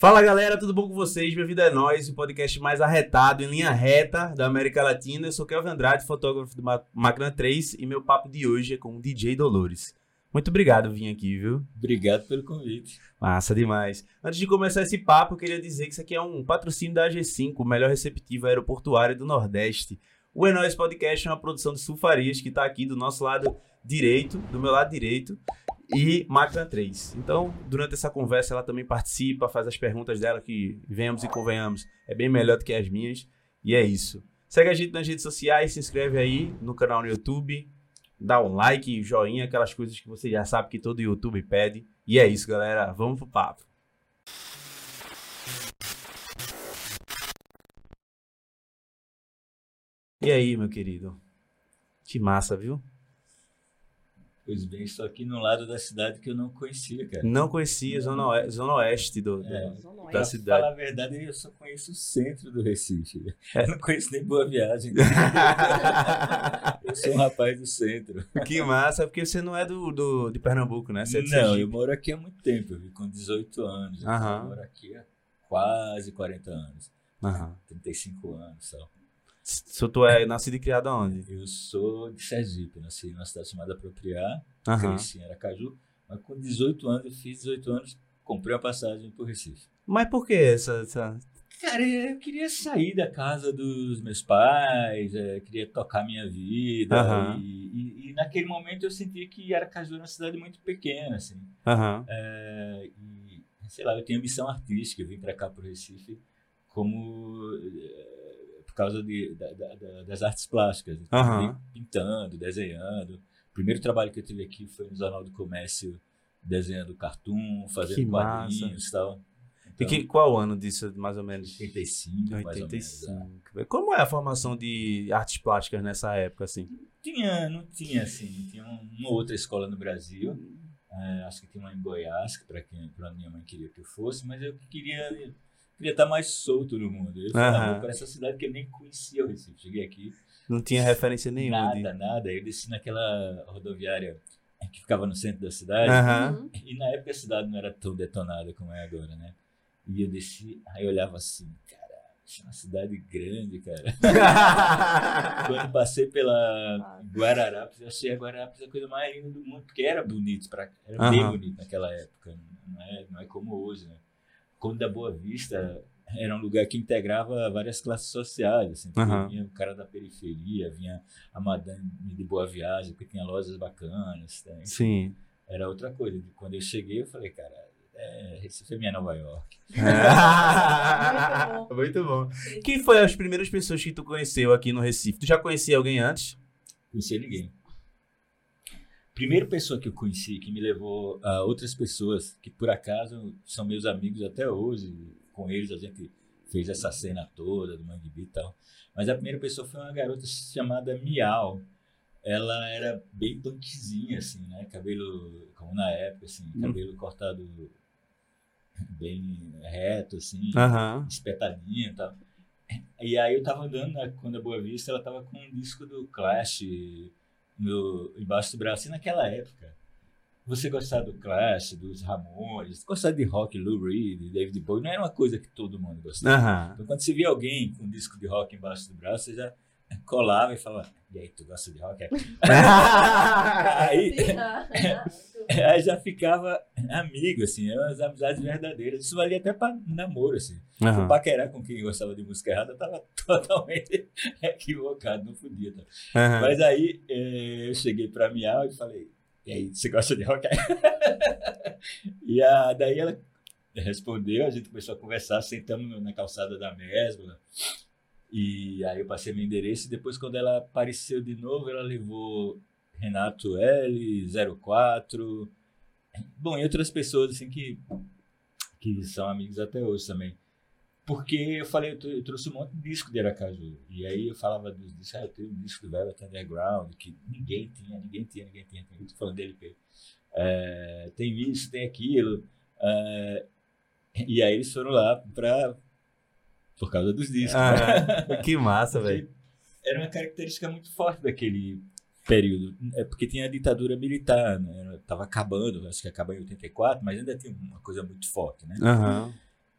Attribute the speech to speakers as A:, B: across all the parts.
A: Fala galera, tudo bom com vocês? Bem-vindo a nós, o podcast mais arretado, em linha reta da América Latina. Eu sou Kelvin Andrade, fotógrafo do Máquina 3 e meu papo de hoje é com o DJ Dolores. Muito obrigado por vir aqui, viu?
B: Obrigado pelo convite.
A: Massa demais. Antes de começar esse papo, eu queria dizer que isso aqui é um patrocínio da AG5, o melhor receptivo aeroportuário do Nordeste. O Enóis Podcast é uma produção de Sulfarias que está aqui do nosso lado direito, do meu lado direito e Máquina 3. Então, durante essa conversa, ela também participa, faz as perguntas dela, que venhamos e convenhamos, é bem melhor do que as minhas. E é isso. Segue a gente nas redes sociais, se inscreve aí no canal no YouTube, dá um like, joinha, aquelas coisas que você já sabe que todo YouTube pede. E é isso, galera. Vamos pro papo. E aí, meu querido? Que massa, viu?
B: Pois bem, estou aqui no lado da cidade que eu não conhecia, cara.
A: Não conhecia, zona, oeste, zona oeste do, é, do da cidade. Pra
B: falar a verdade, eu só conheço o centro do Recife. É. Eu não conheço nem Boa Viagem. eu sou um rapaz do centro.
A: Que massa, porque você não é do, do, de Pernambuco, né?
B: É não, eu moro aqui há muito tempo, eu vi com 18 anos.
A: Eu
B: moro aqui há quase 40 anos.
A: Aham.
B: 35 anos só.
A: Se tu é nascido e criado onde?
B: Eu sou de Sergipe, nasci numa cidade chamada Apropriar,
A: uhum.
B: cresci em Aracaju, mas com 18 anos, eu fiz 18 anos, comprei uma passagem pro Recife.
A: Mas por que essa, essa...
B: Cara, eu queria sair da casa dos meus pais, é, queria tocar minha vida.
A: Uhum.
B: E, e, e, naquele momento eu sentia que Aracaju era uma cidade muito pequena, assim.
A: Uhum.
B: É, e, sei lá, eu tenho missão artística, eu vim para cá pro Recife como por causa de, da, da, das artes plásticas.
A: Uhum.
B: Pintando, desenhando. O primeiro trabalho que eu tive aqui foi no Jornal do Comércio, desenhando cartoon, fazendo que quadrinhos e tal.
A: Então, e que, qual ano disso, mais ou menos?
B: 85,
A: 85. Menos, é. Como é a formação de artes plásticas nessa época, assim?
B: Tinha, não tinha, assim. Tinha uma outra escola no Brasil. É, acho que tinha uma em Goiás, para quem para minha mãe queria que eu fosse, mas eu queria queria estar mais solto no mundo. Eu fui uhum. para essa cidade que eu nem conhecia o Recife. Cheguei aqui.
A: Não tinha referência nenhuma.
B: Nada, de... nada. Eu desci naquela rodoviária que ficava no centro da cidade.
A: Uhum.
B: E na época a cidade não era tão detonada como é agora, né? E eu desci, aí eu olhava assim, cara, isso é uma cidade grande, cara. Quando passei pela Guararapes, eu achei a Guararapes a coisa mais linda do mundo, porque era bonito, pra, era uhum. bem bonito naquela época. Não é, não é como hoje, né? Conde da Boa Vista era um lugar que integrava várias classes sociais. Assim,
A: uhum.
B: Vinha o cara da periferia, vinha a madame de Boa Viagem, porque tinha lojas bacanas. Tá?
A: Sim.
B: Era outra coisa. Quando eu cheguei, eu falei, cara, é, Recife é minha Nova York.
A: É. Muito bom. Quem foi as primeiras pessoas que tu conheceu aqui no Recife? Tu já conhecia alguém antes?
B: Conhecia ninguém primeira pessoa que eu conheci que me levou a outras pessoas que por acaso são meus amigos até hoje, com eles a gente fez essa cena toda do Mangue e tal. Mas a primeira pessoa foi uma garota chamada Miau. Ela era bem punkzinha, assim, né? Cabelo, como na época, assim, hum. cabelo cortado bem reto, assim,
A: uhum.
B: espetadinho e tal. E aí eu tava andando na, quando a Boa Vista, ela tava com um disco do Clash, no, embaixo do braço. E naquela época, você gostar do Clash, dos Ramones, gostar de rock, Lou Reed, David Bowie, não era uma coisa que todo mundo gostava.
A: Uhum.
B: Então, quando você via alguém com um disco de rock embaixo do braço, você já colava e falava, e aí, tu gosta de rock? aí, aí já ficava amigo, assim, eram as amizades verdadeiras. Isso valia até para namoro, assim. Uhum. Se paquerar com quem gostava de música errada, eu tava totalmente equivocado, não podia. Tá?
A: Uhum.
B: Mas aí eh, eu cheguei para Miau e falei, e aí, você gosta de rock? e a, daí ela respondeu, a gente começou a conversar, sentamos na calçada da Mesbla, e aí eu passei meu endereço e depois quando ela apareceu de novo, ela levou Renato L04, bom, e outras pessoas assim que que são amigos até hoje também. Porque eu falei, eu, trouxe um monte de disco de Aracaju. E aí eu falava dos discos, ah, eu tenho um disco do Velvet Underground, que ninguém tinha, ninguém tinha, ninguém tinha. Eu tô falando dele, é, tem isso, tem aquilo. É, e aí eles foram lá para por causa dos discos.
A: Ah, né? Que massa, velho.
B: Era uma característica muito forte daquele período. É porque tinha a ditadura militar, né? Tava acabando, acho que acabou em 84, mas ainda tinha uma coisa muito forte, né?
A: Uhum.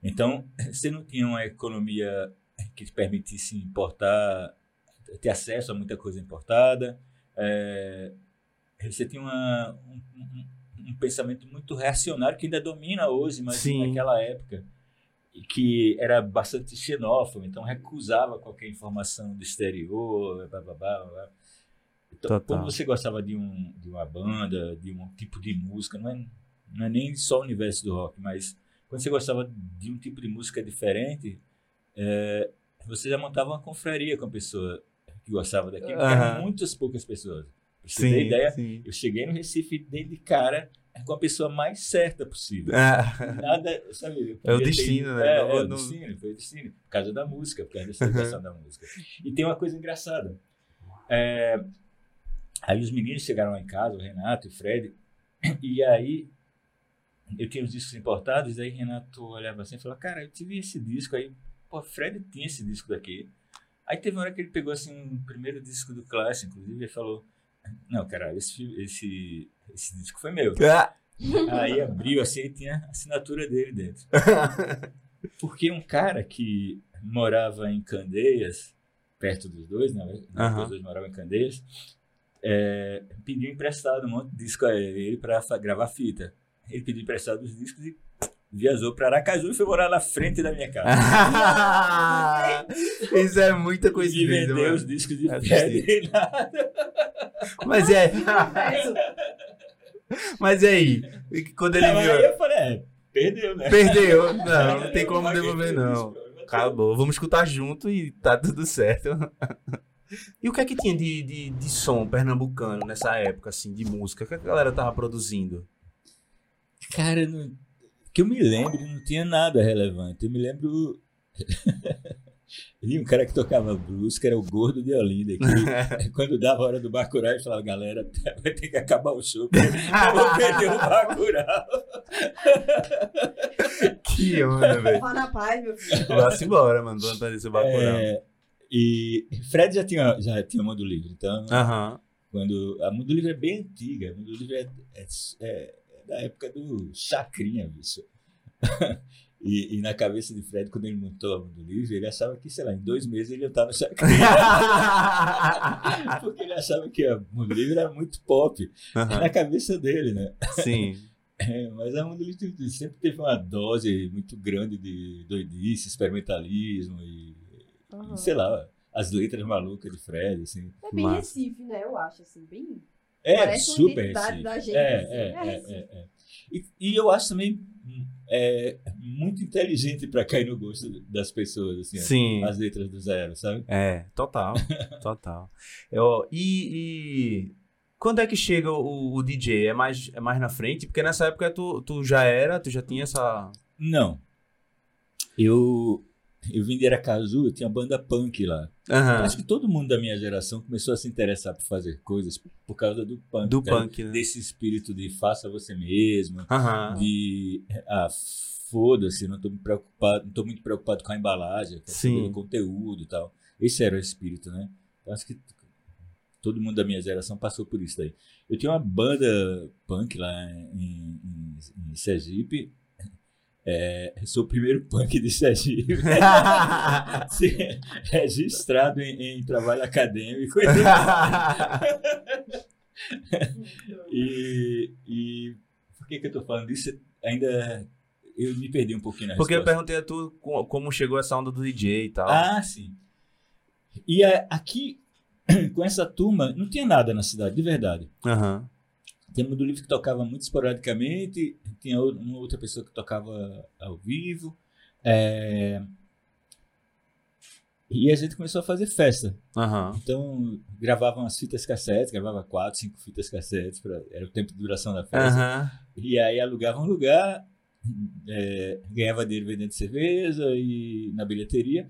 B: Então, você não tinha uma economia que te permitisse importar, ter acesso a muita coisa importada. É, você tinha uma, um, um, um, pensamento muito reacionário que ainda domina hoje, mas Sim. naquela época que era bastante xenófobo, então recusava qualquer informação do exterior, blá, blá, blá, blá. Então, Total. quando você gostava de, um, de uma banda, de um tipo de música, não é, não é nem só o universo do rock, mas quando você gostava de um tipo de música diferente, é, você já montava uma confraria com a pessoa que gostava daquilo, uhum. muitas poucas pessoas. Pra você sim, ter ideia, sim. eu cheguei no Recife dentro de cara com a pessoa mais certa possível. Ah. Nada, sabe?
A: É o destino, ter,
B: né? É, é, o destino, foi o destino. Por causa da música, por causa dessa educação da música. E tem uma coisa engraçada. É, aí os meninos chegaram lá em casa, o Renato e o Fred, e aí eu tinha os discos importados, aí Renato olhava assim e falou, cara, eu tive esse disco aí, pô, Fred tinha esse disco daqui. Aí teve uma hora que ele pegou assim um primeiro disco do Clash, inclusive, e falou, não, cara, esse, esse, esse disco foi meu. Ah. Aí abriu assim e tinha a assinatura dele dentro. Porque um cara que morava em Candeias, perto dos dois, né? Uhum. Os dois moravam em Candeias, é, pediu emprestado um monte de disco a ele para gravar fita. Ele pediu emprestado os discos e viajou para Aracaju e foi morar na frente da minha casa.
A: Isso é muita coincidência.
B: E vendeu os discos de pé nada.
A: Mas é. Mas e aí? Quando ele
B: não, viu. Aí eu falei, é, perdeu, né?
A: Perdeu. Não, não tem como devolver, não. Acabou. Vamos escutar junto e tá tudo certo. E o que é que tinha de, de, de som pernambucano nessa época, assim, de música? O que a galera tava produzindo?
B: Cara, não, que eu me lembro, não tinha nada relevante. Eu me lembro. E um cara que tocava blues, que era o gordo de Olinda, que quando dava a hora do Bacurau, ele falava, galera, vai ter que acabar o show, eu vou perder o Bacurau.
A: que onda, velho.
C: Vá na paz, meu filho.
A: Vá-se embora, mano, vamos fazer esse Bacurau. É,
B: e Fred já tinha, já tinha Mundo Livre, então...
A: Uh -huh.
B: Quando, a Mundo Livre é bem antiga, a Mundo Livre é, é, é da época do Chacrinha, bicho. E, e, na cabeça de Fred, quando ele montou a do livro, ele achava que, sei lá, em dois meses ele ia estar no Chacrinha. Porque ele achava que a Mundo Livre era muito pop. Uhum. Na cabeça dele, né?
A: Sim.
B: É, mas a Mundo Livre sempre teve uma dose muito grande de doidice, experimentalismo e, uhum. e sei lá, as letras malucas de Fred, assim.
C: É bem Mas... Recife, né? Eu acho, assim, bem...
B: É, Parece super Recife. Da gente, é, assim. é, é, é, é, E, e eu acho também é muito inteligente para cair no gosto das pessoas, assim,
A: Sim.
B: as letras do zero, sabe?
A: É, total, total. Eu, e, e, quando é que chega o, o, DJ? É mais, é mais na frente? Porque nessa época tu, tu já era, tu já tinha essa...
B: Não. Eu, eu vim de Aracaju, eu tinha banda punk lá. Uhum. Acho que todo mundo da minha geração começou a se interessar por fazer coisas por causa do punk.
A: Do punk, né?
B: Desse espírito de faça você mesmo,
A: uhum.
B: de ah, foda-se, não estou preocupado, não tô muito preocupado com a embalagem, com o conteúdo e tal. Esse era o espírito, né? Então, acho que todo mundo da minha geração passou por isso daí. Eu tinha uma banda punk lá em, em, em Sergipe, é, sou o primeiro punk de Sergipe. registrado em, em, trabalho acadêmico. e, e por que, que eu estou falando disso? Ainda eu me perdi um pouquinho na
A: Porque resposta. eu perguntei a tu como chegou essa onda do DJ e tal.
B: Ah, sim. E aqui, com essa turma, não tinha nada na cidade, de verdade.
A: Aham. Uhum.
B: Um do livro que tocava muito esporadicamente, tinha uma outra pessoa que tocava ao vivo. É... E a gente começou a fazer festa.
A: Uhum.
B: Então, gravavam as fitas cassetes, gravava quatro, cinco fitas cassetes, pra... era o tempo de duração da festa.
A: Uhum.
B: E aí alugava um lugar, é... ganhava dinheiro vendendo cerveja e na bilheteria.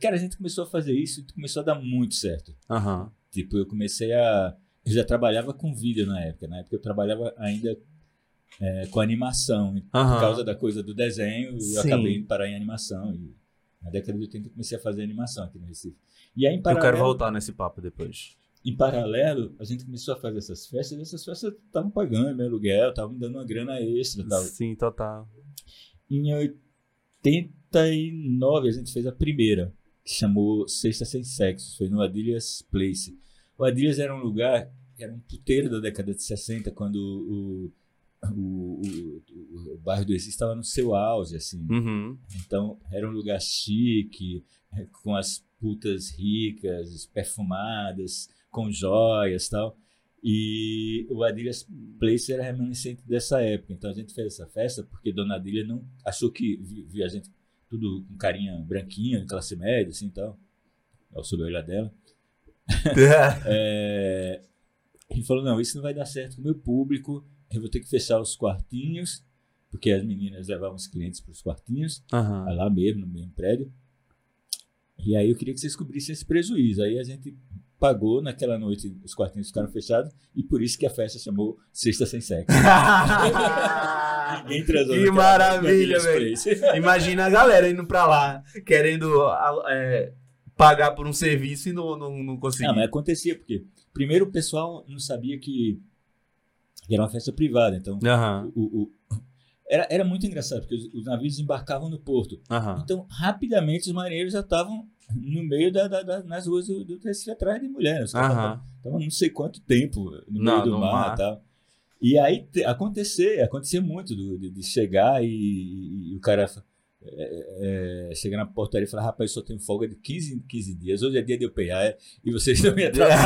B: Cara, a gente começou a fazer isso e começou a dar muito certo.
A: Uhum.
B: Tipo, eu comecei a eu já trabalhava com vídeo na época. Na época eu trabalhava ainda é, com animação. Por causa da coisa do desenho, Sim. eu acabei indo parar em animação. E na década de 80 eu comecei a fazer animação aqui no Recife. E aí, em
A: paralelo, eu quero voltar nesse papo depois.
B: Em paralelo, a gente começou a fazer essas festas e essas festas estavam pagando meu aluguel, estavam me dando uma grana extra. Tal.
A: Sim, total.
B: Em 89 a gente fez a primeira, que chamou Sexta Sem Sexo, foi no Adilhas Place. O Adilhas era um lugar, era um puteiro da década de 60, quando o, o, o, o, bairro do Existe estava no seu auge, assim.
A: Uhum.
B: Então, era um lugar chique, com as putas ricas, perfumadas, com joias tal. E o Adilhas Place era remanescente dessa época. Então a gente fez essa festa porque Dona Adilha não achou que vi- via a gente tudo com carinha branquinha, classe média, assim tal. Ao sob o olhar dela. É, ele falou: não, isso não vai dar certo com o meu público. Eu vou ter que fechar os quartinhos, porque as meninas levavam os clientes para os quartinhos. Tá lá mesmo, no mesmo prédio. E aí eu queria que vocês cobrissem esse prejuízo. Aí a gente pagou naquela noite, os quartinhos ficaram fechados, e por isso que a festa chamou Sexta Sem Sexo. Ninguém transou
A: Que maravilha, velho. Imagina a galera indo pra lá, querendo é, pagar por um serviço e não, não, não conseguir.
B: Não, mas acontecia, porque primeiro o pessoal não sabia que, que era uma festa privada, então
A: Aham,
B: o, o- era, era muito engraçado, porque os, os navios embarcavam no porto.
A: aham.
B: Então, rapidamente, os marinheiros já estavam no meio da, da- da- nas ruas do, do Recife atrás de mulheres.
A: Aham.
B: Estavam não sei quanto tempo no
A: Não,
B: meio do mar,
A: mar.
B: e tal. E aí te- acontecer, acontecer muito do- de, de chegar e, e- e o cara é, é, chegar na portaria e falar, rapaz, eu só tenho folga de 15 em 15 dias, hoje é dia de eu pegar e vocês não me atrasam.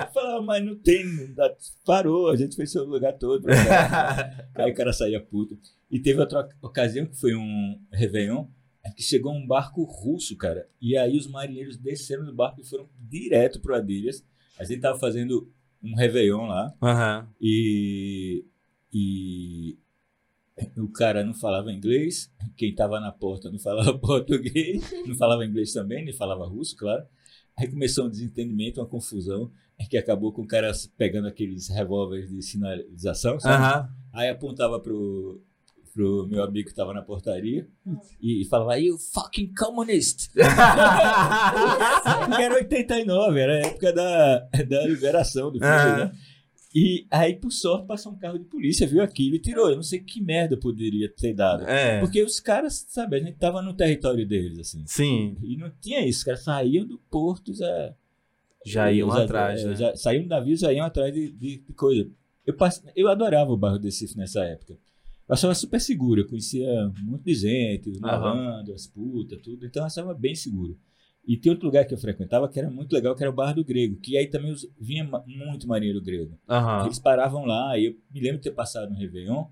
B: Eu falava, mas não tem, não dá- parou, a gente fez seu lugar todo. Aí o cara saía puto. E teve outra ocasião que foi um Réveillon, é que chegou um barco russo, cara. E aí os marinheiros desceram do barco e foram direto pro Adilhas. A gente tava fazendo um Réveillon lá
A: Aham.
B: e, e o cara não falava inglês, quem tava na porta não falava português, não falava inglês também, nem falava russo, claro. Aí começou um desentendimento, uma confusão, que acabou com o cara pegando aqueles revólveres de sinalização, sabe?
A: Aham.
B: Aí apontava pro, pro meu amigo que tava na portaria e, e falava, you fucking communist! Porque era 89, era a época da, da liberação do filho,
A: Aham.
B: né? E aí, por sorte, passou um carro de polícia, viu aquilo e tirou. Eu não sei que merda poderia ter dado.
A: É.
B: Porque os caras, sabe, a gente tava no território deles, assim.
A: Sim,
B: E não tinha isso, os caras saíam do porto, já,
A: já iam
B: já-
A: atrás,
B: é,
A: né?
B: já saíam do navio, já iam atrás de, de- de coisa. Eu, passe- eu adorava o bairro do Recife nessa época. Eu achava super seguro, eu conhecia um monte de gente, os malandros, as putas, tudo, então eu achava bem seguro. E tem outro lugar que eu frequentava que era muito legal, que era o Bar do Grego, que aí também vinha muito marinheiro grego.
A: Aham.
B: Eles paravam lá, e eu me lembro de ter passado no Réveillon,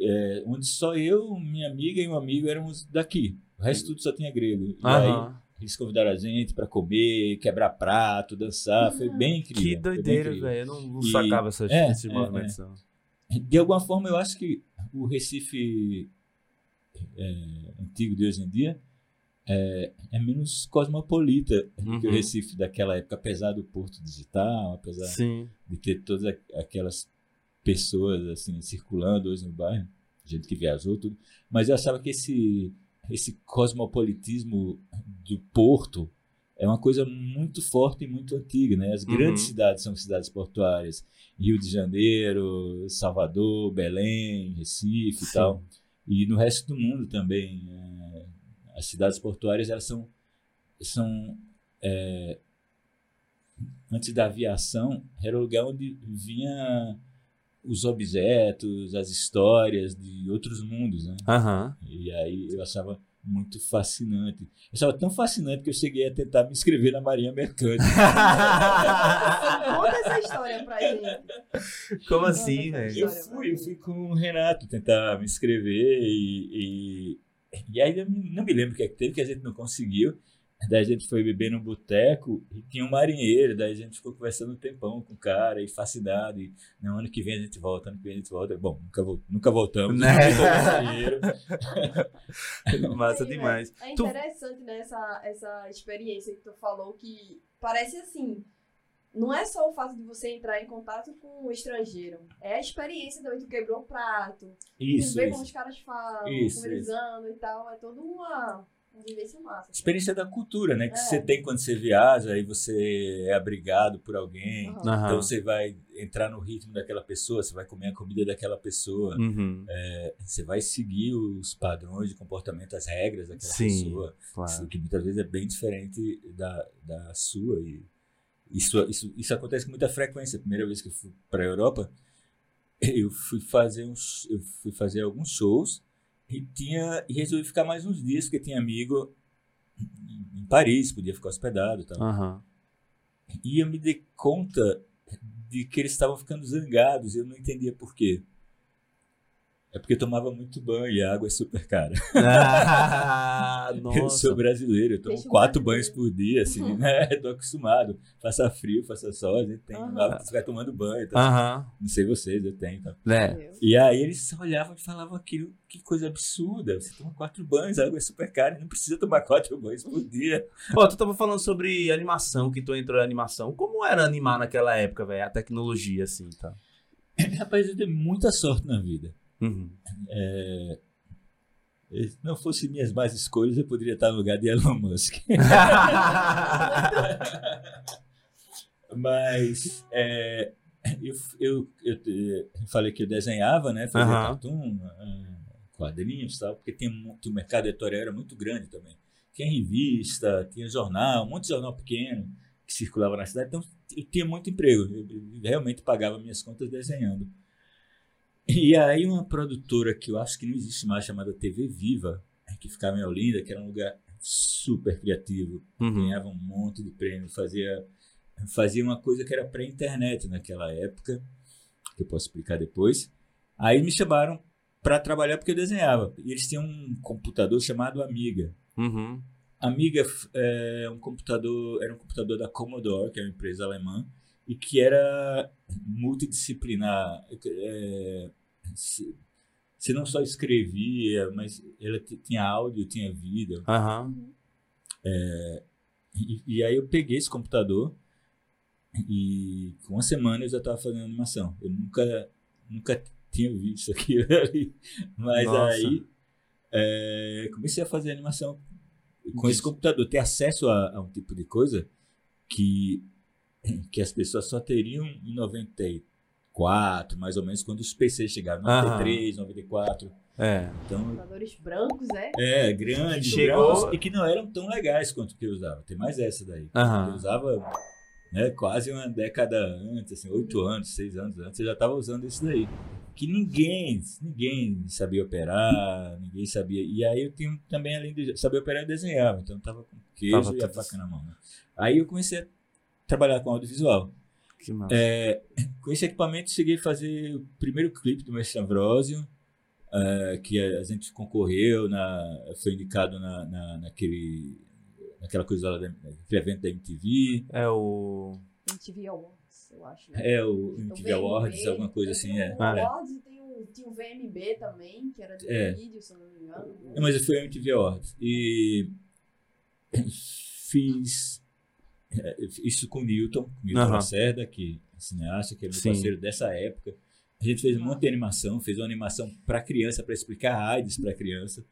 B: é, onde só eu, minha amiga e um amigo éramos daqui. O resto tudo só tinha grego. E aí
A: Aham.
B: eles convidaram a gente pra comer, quebrar prato, dançar. Foi bem incrível.
A: Que doideira, velho. Eu não, não
B: E-
A: sacava essas,
B: é,
A: esses
B: é,
A: movimentos. não.
B: De alguma forma, eu acho que o Recife é, antigo de hoje em dia é, é menos cosmopolita do que o
A: Uhum.
B: Recife daquela época, apesar do Porto Digital, apesar
A: Sim.
B: de ter todas aquelas pessoas assim circulando hoje no bairro, gente que viajou tudo, mas eu achava que esse esse cosmopolitismo do Porto é uma coisa muito forte e muito antiga, né? As grandes
A: Uhum.
B: cidades são cidades portuárias, Rio de Janeiro, Salvador, Belém, Recife e
A: Sim.
B: tal, e no resto do mundo também, é, as cidades portuárias elas são são é, antes da aviação, era o lugar onde vinha os objetos, as histórias de outros mundos, né?
A: Aham.
B: E aí eu achava muito fascinante. Eu achava tão fascinante que eu cheguei a tentar me inscrever na Marinha Mercante.
C: Conta essa história pra gente.
A: Como assim, velho?
B: Eu fui, eu fui com o Renato tentar me inscrever e, e, e aí eu não me lembro o que é que teve, que a gente não conseguiu. Daí a gente foi beber no boteco e tinha um marinheiro, daí a gente ficou conversando um tempão com o cara e fascinado. E no ano que vem a gente volta, ano que vem a gente volta. Bom, nunca, nunca voltamos.
A: Né?
B: Nunca voltamos marinheiro.
A: Massa
C: Sim,
A: demais.
C: É interessante, né, essa, essa experiência que tu falou, que parece assim, não é só o fato de você entrar em contato com o estrangeiro, é a experiência também, tu quebrou o prato,
B: Isso,
C: vê como
B: isso.
C: os caras falam,
B: Isso,
C: conversando e tal, é toda uma, uma vivência massa.
B: Experiência da cultura, né? Que
C: É.
B: você tem quando você viaja, aí você é abrigado por alguém.
C: Aham.
B: Então você vai entrar no ritmo daquela pessoa, você vai comer a comida daquela pessoa,
A: Uhum.
B: você vai seguir os padrões de comportamento, as regras daquela
A: Sim,
B: pessoa.
A: Claro.
B: Isso que muitas vezes é bem diferente da, da sua. E isso, isso, isso acontece com muita frequência. A primeira vez que eu fui para a Europa, eu fui fazer uns, eu fui fazer alguns shows e tinha e resolvi ficar mais uns dias porque tinha amigo em Paris, podia ficar hospedado, e tal.
A: Aham.
B: E eu me dei conta de que eles estavam ficando zangados e eu não entendia por quê. É porque eu tomava muito banho e a água é super cara.
A: Ah,
B: Eu
A: nossa.
B: sou brasileiro, eu tomo
C: Deixa
B: quatro banhos por dia, assim,
C: Uhum.
B: né? Tô acostumado. Faça frio, faça sol, a gente tem
C: Aham.
B: lá pra ficar tomando banho. Tá?
A: Aham.
B: Não sei vocês, eu tenho. Tá?
A: É.
B: E aí eles olhavam e falavam aquilo, que coisa absurda. Você toma quatro banhos, a água é super cara, não precisa tomar quatro banhos por dia.
A: Ó, tu tava falando sobre animação, que tu entrou em animação. Como era animar naquela época, velho? A tecnologia, assim, tá?
B: Rapaz, eu dei muita sorte na vida.
A: Uhum.
B: É, Se não fosse minhas mais escolhas, eu poderia estar no lugar de Elon Musk. Mas é, eu, eu, eu, eu falei que eu desenhava, né? Fazia
A: Aham.
B: cartoon, ah, quadrinhos e tal, porque tinha muito, o mercado editorial era muito grande também. Tinha revista, tinha jornal, um monte de jornal pequeno que circulava na cidade. Então eu tinha muito emprego. Eu, eu realmente pagava minhas contas desenhando. E aí uma produtora que eu acho que não existe mais, chamada TV Viva, que ficava em Olinda, que era um lugar super criativo,
A: Uhum.
B: ganhava um monte de prêmio, fazia, fazia uma coisa que era pré-internet naquela época, que eu posso explicar depois. Aí me chamaram para trabalhar porque eu desenhava. E eles tinham um computador chamado Amiga.
A: Uhum.
B: Amiga é um computador, era um computador da Commodore, que é uma empresa alemã, e que era multidisciplinar. É, se- você não só escrevia, mas ela tinha áudio, tinha vídeo.
A: Aham.
B: E, e aí eu peguei esse computador e com uma semana eu já estava fazendo animação. Eu nunca, nunca tinha visto aquilo ali. Mas
A: Nossa.
B: aí é, comecei a fazer animação com esse computador. Ter acesso a, a um tipo de coisa que, que as pessoas só teriam em 94, mais ou menos, quando os PCs chegaram.
A: Aham.
B: 93, 94.
A: É.
B: Então
C: Computadores brancos, é?
B: é, grandes,
A: Chegou-
B: grandes, e que não eram tão legais quanto o que eu usava. Tem mais essa daí.
A: Aham.
B: Eu usava né, quase uma década antes, assim, oito anos, seis anos antes, eu já estava usando isso daí. Que ninguém, ninguém sabia operar, ninguém sabia. E aí eu tinha também, além de saber operar, eu desenhava. Então eu tava com queijo
A: Tava
B: e a faca na mão. Né? Aí eu comecei a trabalhar com audiovisual.
A: Que massa.
B: É, com esse equipamento, cheguei a fazer o primeiro clipe do Mestre Ambrosio, é, que a gente concorreu, na, foi indicado na, na, naquele, naquela coisa lá, da- naquele evento da MTV.
A: É o.
C: MTV Awards, eu acho. Né?
B: É, o
C: Então,
B: MTV Awards,
C: VMB,
B: alguma coisa
C: tem
B: assim, é.
C: O
A: Ah, é.
C: Awards e tem o, tinha o VMB também, que era de
B: É.
C: vídeo, se eu não me engano.
B: É, Mas foi o MTV Awards. E fiz isso com o Newton, Newton
A: Aham.
B: Lacerda, que é cineasta, que é meu
A: Sim.
B: parceiro dessa época. A gente fez um monte de animação, fez uma animação para criança, para explicar a AIDS para criança,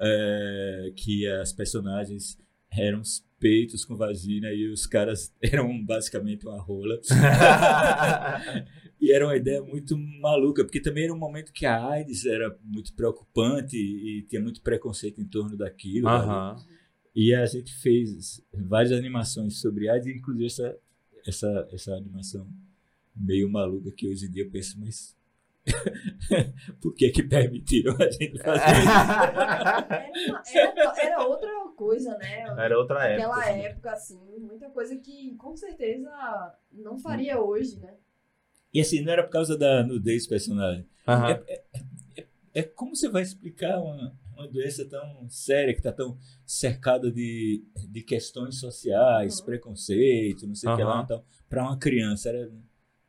B: é, que as personagens eram os peitos com vagina e os caras eram basicamente uma rola. E era uma ideia muito maluca, porque também era um momento que a AIDS era muito preocupante e, e tinha muito preconceito em torno daquilo. sabe? E a gente fez várias animações sobre AIDS, inclusive essa, essa, essa animação meio maluca que hoje em dia eu penso, mas por que que permitiram a gente fazer isso?
C: Era, uma- era- era outra coisa, né?
A: Era outra época.
C: Aquela
A: assim.
C: época, assim, muita coisa que com certeza não faria hoje, né?
B: E assim, não era por causa da nudez personagem.
A: Aham.
B: É como você vai explicar uma, uma doença tão séria, que está tão cercada de, de questões sociais,
C: Uhum.
B: preconceito, não sei o que lá, então, para uma criança. Era,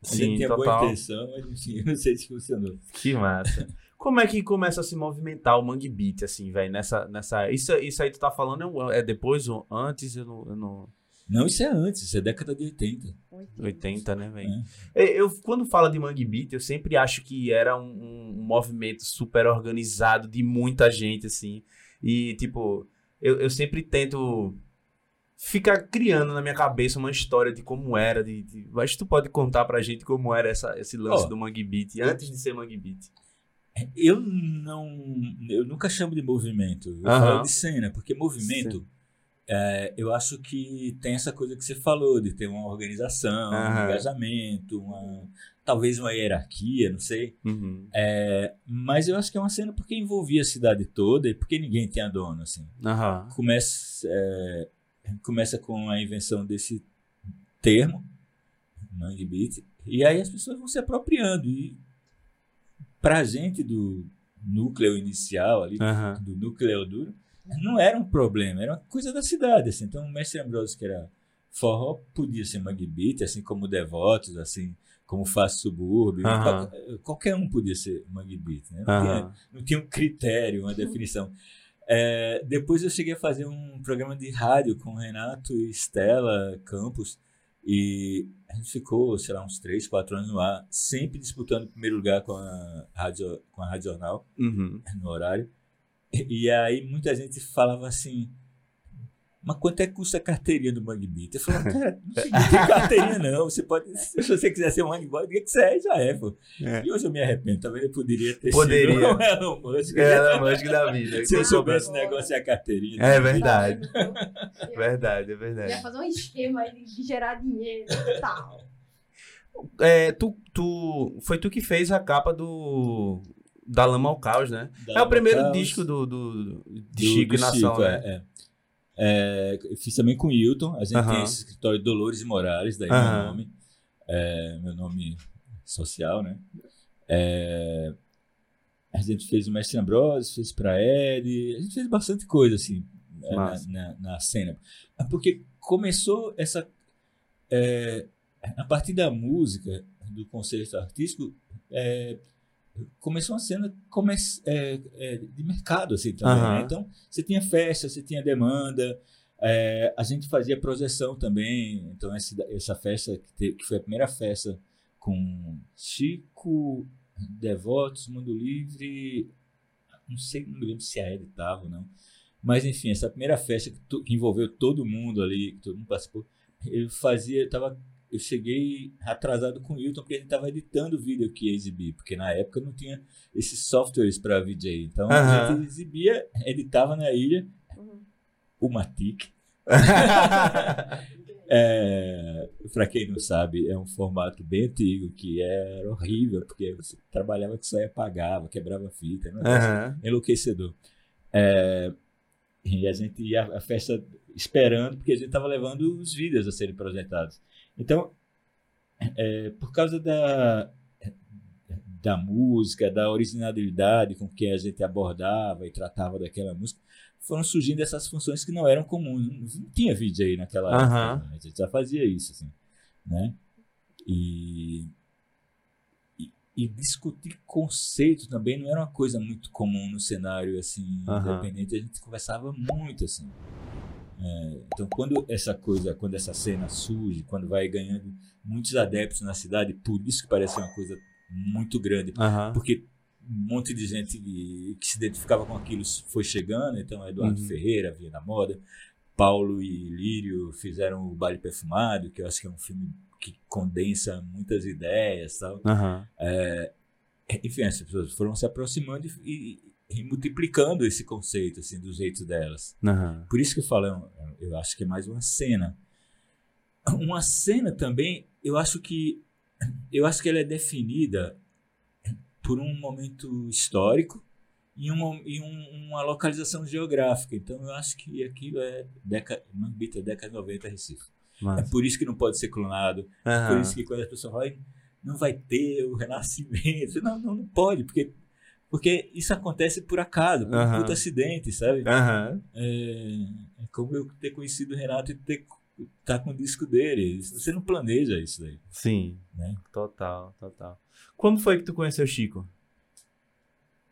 B: a
A: Sim,
B: gente tinha boa
A: total.
B: intenção, mas enfim, eu não sei se funcionou.
A: Que massa. Como é que começa a se movimentar o Mangue Beat, assim, velho? Nessa, nessa... Isso, isso aí tu tá falando é é depois ou antes? Eu não. Eu não...
B: Não, isso é antes, isso é década de 80.
A: 80, né, velho?
B: É.
A: Eu, quando falo de Mangue Beat, eu sempre acho que era um, um movimento super organizado de muita gente, assim. E, tipo, eu, eu sempre tento ficar criando na minha cabeça uma história de como era. De, de... Mas tu pode contar pra gente como era essa, esse lance
B: Ó.
A: do Mangue Beat antes de ser Mangue Beat.
B: Eu não. Eu nunca chamo de movimento. Eu
A: Aham.
B: falo de cena, porque movimento. É, eu acho que tem essa coisa que você falou, de ter uma organização, um
A: Aham.
B: engajamento, uma, talvez uma hierarquia, não sei.
A: Uhum.
B: É, mas eu acho que é uma cena porque envolvia a cidade toda e porque ninguém tinha dono, assim.
A: Aham.
B: Começa, é, começa com a invenção desse termo, Mangue Beat, e aí as pessoas vão se apropriando. E pra gente do núcleo inicial ali, do núcleo duro, não era um problema, era uma coisa da cidade, assim. Então, o Mestre Ambrosio, que era forró, podia ser Mangue Beat, assim como Devotos, assim como Fácil Subúrbio, qualquer um podia ser Mangue Beat, né? Não tinha- não tinha um critério, uma definição. É, depois eu cheguei a fazer um programa de rádio com Renato e Estela Campos e a gente ficou, sei lá, uns três, quatro anos no ar, sempre disputando o primeiro lugar com a Rádio, com a rádio Jornal,
A: Uhum.
B: no horário. E, aí muita gente falava assim, mas quanto é que custa a carteirinha do Mangue Beat? Eu falava, cara, não tem carteirinha não, você pode, se você quiser ser um Mangue Boy, diga que você é, já é, pô.
A: É.
B: E hoje eu me arrependo, talvez eu poderia ter
A: Poderia.
B: sido um Elon Musk.
A: É a mágica da vida.
B: Se eu soubesse o negócio é a carteirinha.
A: É verdade.
C: Ia-
A: Verdade, é
C: Ia
A: verdade.
C: fazer um esquema aí de gerar dinheiro e tal.
A: É, tu, tu, foi tu que fez a capa do. Da Lama ao Caos, né?
B: Da
A: é o primeiro
B: Caos,
A: disco do, do, de
B: do-
A: Chico
B: do
A: e Nação,
B: Chico,
A: né?
B: é, é. É, eu fiz também com o Hilton. A gente
A: Aham.
B: tem esse escritório Dolores e Morales, daí
A: Aham.
B: meu nome. É, meu nome social, né? É, a gente fez o Mestre Ambrosio, fez pra Ed, a gente fez bastante coisa, assim, na, na, na cena. Porque começou essa. a partir da música, do conceito artístico, é, começou uma cena come, é, é, de mercado, assim, também,
A: Aham.
B: né? Então, você tinha festa, você tinha demanda, é, a gente fazia projeção também, então essa, essa festa, que, te- que foi a primeira festa com Chico, Devotos, Mundo Livre, não sei, não me lembro se a Ed estava ou não, mas enfim, essa primeira festa que, to- que envolveu todo mundo ali, que todo mundo participou, eu fazia, tava, eu cheguei atrasado com o Hilton porque a gente estava editando o vídeo que ia exibir, porque na época não tinha esses softwares para VJ, então a
A: Aham.
B: gente exibia, editava na ilha,
C: Uhum.
B: o Matic, é, para quem não sabe, é um formato bem antigo que era horrível, porque você trabalhava que só ia apagava, quebrava fita, né? Enlouquecedor. É, e a gente ia à festa esperando, porque a gente estava levando os vídeos a serem projetados. Então, é, por causa da, da música, da originalidade com que a gente abordava e tratava daquela música, foram surgindo essas funções que não eram comuns. Não, não tinha vídeo aí naquela época. né? A gente já fazia isso, assim, né? E, e, e discutir conceito também não era uma coisa muito comum no cenário assim
A: Aham.
B: independente. A gente conversava muito assim. É, então, quando essa coisa, quando essa cena surge, quando vai ganhando muitos adeptos na cidade, por isso que parece uma coisa muito grande, porque um monte de gente que se identificava com aquilo foi chegando, então Eduardo
A: Uhum.
B: Ferreira, Via da Moda, Paulo e Lírio fizeram o Baile Perfumado, que eu acho que é um filme que condensa muitas ideias tal.
A: Aham.
B: Enfim, as pessoas foram se aproximando e, e- e multiplicando esse conceito assim, do jeito delas.
A: Aham.
B: Por isso que eu falo, é eu acho que é mais uma cena. Uma cena também, eu acho que eu acho que ela é definida por um momento histórico e uma, e um- uma localização geográfica. Então eu acho que aquilo é década, Mambita, década 90 Recife. É
A: Massa.
B: por isso que não pode ser clonado. É por isso que quando as pessoas falam, "Ai, não vai ter o renascimento. Não, não, não pode, porque, porque isso acontece por acaso, por
A: Aham.
B: um puto acidente, sabe?
A: Aham.
B: É, é como eu ter conhecido o Renato e ter tá com o disco dele. Você não planeja isso daí.
A: Sim.
B: Né?
A: Total, total. Quando foi que tu conheceu o Chico?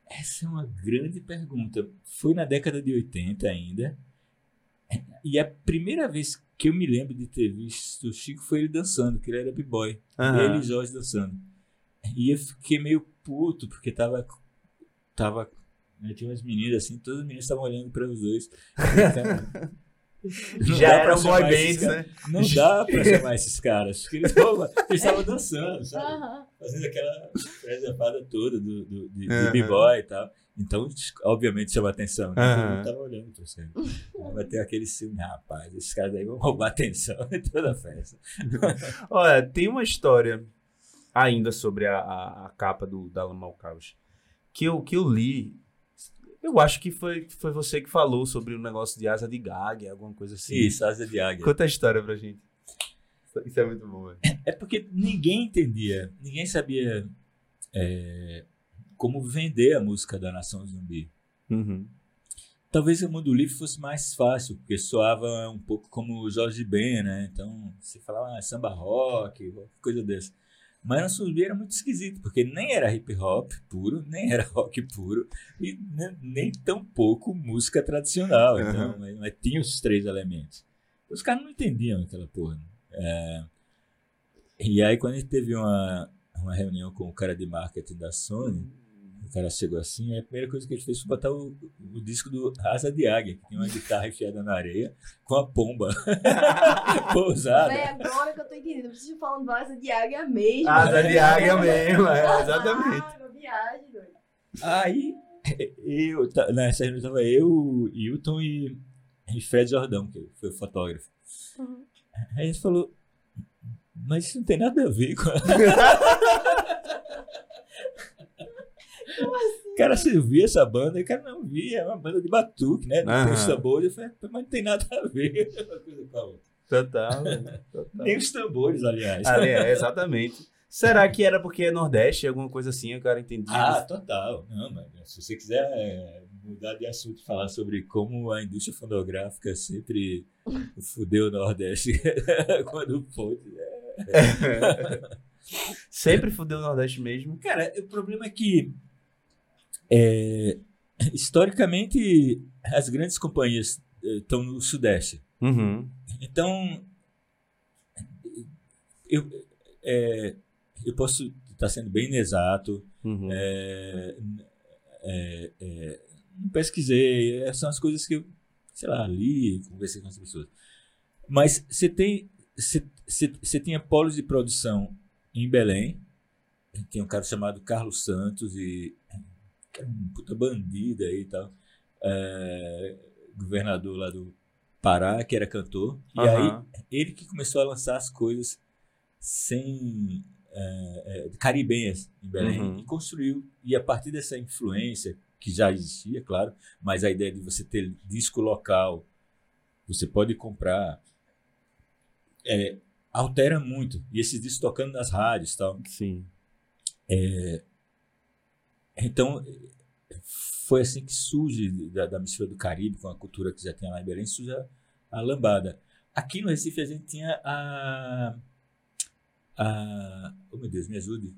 B: Essa é uma grande pergunta. Foi na década de 80 ainda. E a primeira vez que eu me lembro de ter visto o Chico foi ele dançando, que ele era b-boy.
A: Aham.
B: Ele e Jorge dançando. E eu fiquei meio puto, porque tava, tava Né? Tinha umas meninas assim, todas as meninas estavam olhando para os dois. Não
A: Já
B: dá
A: era
B: pra
A: um
B: chamar
A: boy
B: esses
A: band,
B: caras-
A: né?
B: Não dá pra chamar esses caras. Porque eles estavam eles estavam dançando, sabe?
C: Aham.
B: Fazendo aquela preservada toda do, do, de, de
A: Aham.
B: b-boy e tal. Então, obviamente, chama atenção. Né? Todo mundo tava olhando pra você. Vai ter aquele filme, rapaz, esses caras aí vão roubar atenção em toda a festa.
A: Olha, tem uma história ainda sobre a, a, a capa do da Lamal Caos que eu, que eu li. Eu acho que foi, foi você que falou sobre o negócio de asa de gag, alguma coisa assim.
B: Isso, asa de águia.
A: Conta a história pra gente. Isso é muito bom, velho.
B: É porque ninguém entendia, ninguém sabia é, como vender a música da Nação Zumbi.
A: Uhum.
B: Talvez o Mundo Livre fosse mais fácil, porque soava um pouco como o Jorge Ben, né? Então, você falava ah, samba rock, coisa dessa. Mas a Nação Zumbi era muito esquisito, porque nem era hip hop puro, nem era rock puro, e ne- nem tão pouco música tradicional. Então, mas, mas tinha os três elementos. Os caras não entendiam aquela porra. né? É, e aí, quando a gente teve uma, uma reunião com o cara de marketing da Sony, cara chegou assim, a primeira coisa que a gente fez foi botar o, o disco do Asa de Águia, que tem uma guitarra enfiada na areia, com a pomba pousada.
C: Véi, agora que eu tô entendendo. Vocês estão falando do asa de águia mesmo.
A: Asa de águia mesmo, é, exatamente.
C: Ah, viagem, doido.
B: Aí, eu, nessa reunião tava eu, Hilton e, e Fred Jordão, que foi o fotógrafo.
C: Uhum.
B: Aí a gente falou, mas isso não tem nada a ver com
C: assim?
B: Cara, você via essa banda? E o cara não via, é uma banda de batuque, né? Tem
A: Aham.
B: os tambores. Eu falei, mas não tem nada a ver uma coisa com a outra.
A: Total, velho, total.
B: Nem os tambores, aliás.
A: Ali, é, exatamente. Será que era porque é Nordeste, alguma coisa assim, o cara entendia?
B: Ah, total. Não, mas se você quiser é, mudar de assunto e falar sobre como a indústria fonográfica sempre fudeu o Nordeste quando pôde. é.
A: Sempre fudeu o Nordeste mesmo.
B: Cara, o problema é que é, historicamente as grandes companhias eh, estão no Sudeste.
A: Uhum.
B: Então, eu, é, eu posso estar sendo bem inexato,
A: Uhum.
B: é, é, não pesquisei, são as coisas que eu, sei lá, li, conversei com as pessoas. Mas você tem, você tinha polos de produção em Belém, tem um cara chamado Carlos Santos, e que era um puta bandido aí e tal, é, governador lá do Pará, que era cantor, e aí
A: Aham.
B: ele que começou a lançar as coisas sem é, é, caribenhas em Belém
A: Uhum.
B: e construiu e a partir dessa influência que já existia claro mas a ideia de você ter disco local você pode comprar é, altera muito e esses discos tocando nas rádios e tal
A: Sim.
B: Então foi assim que surge da, da mistura do Caribe com a cultura que já tinha lá em Belém surge a, a lambada. Aqui no Recife a gente tinha a a oh meu Deus me ajude.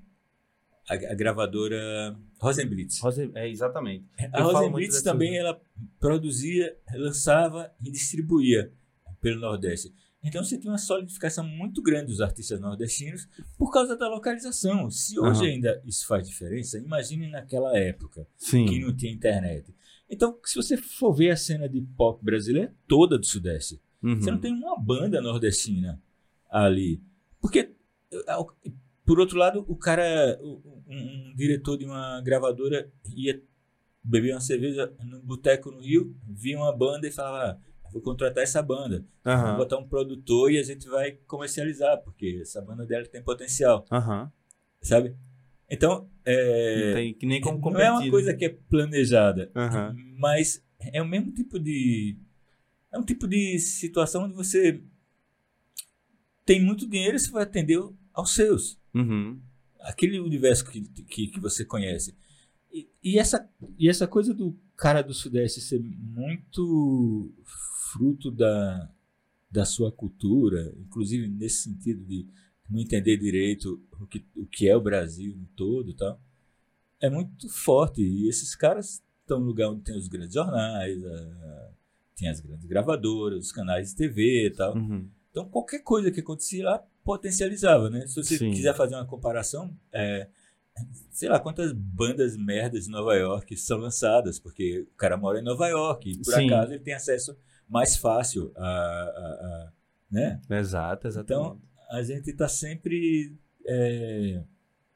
B: A, a gravadora Rosenblitz.
A: Rose- É, exatamente.
B: a
A: Eu
B: Rosenblitz também ela produzia lançava e distribuía pelo Nordeste então você tem uma solidificação muito grande dos artistas nordestinos por causa da localização se hoje
A: Aham.
B: ainda isso faz diferença imagine naquela época que
A: Sim.
B: não tinha internet. Então, se você for ver a cena de pop brasileira, é toda do Sudeste.
A: Uhum.
B: Você não tem uma banda nordestina ali. Porque, ao- por outro lado, o cara, um, um diretor de uma gravadora ia beber uma cerveja no boteco no Rio, via uma banda e falava: "Ah, vou contratar essa banda, vou
A: Aham.
B: botar um produtor e a gente vai comercializar, porque essa banda dela tem potencial,
A: Aham.
B: sabe? Então, é,
A: Não tem nem como
B: não
A: competir.
B: é uma coisa que é planejada,
A: Aham.
B: mas é o mesmo tipo de é um tipo de situação onde você tem muito dinheiro e você vai atender aos seus
A: Uhum.
B: aquele universo que, que, que você conhece e, e essa e essa coisa do cara do sudeste ser muito fruto da da sua cultura inclusive nesse sentido de não entender direito o que, o que é o Brasil no todo tal é muito forte e esses caras estão no lugar onde tem os grandes jornais a- tem as grandes gravadoras os canais de TV e tal
A: Uhum.
B: então, qualquer coisa que acontecia lá potencializava, né? Se você
A: Sim.
B: quiser fazer uma comparação, é, sei lá quantas bandas merdas de Nova York são lançadas, porque o cara mora em Nova York e por
A: Sim.
B: acaso ele tem acesso mais fácil a, a- a- né?
A: Exato, exatamente.
B: Então, a gente está sempre é,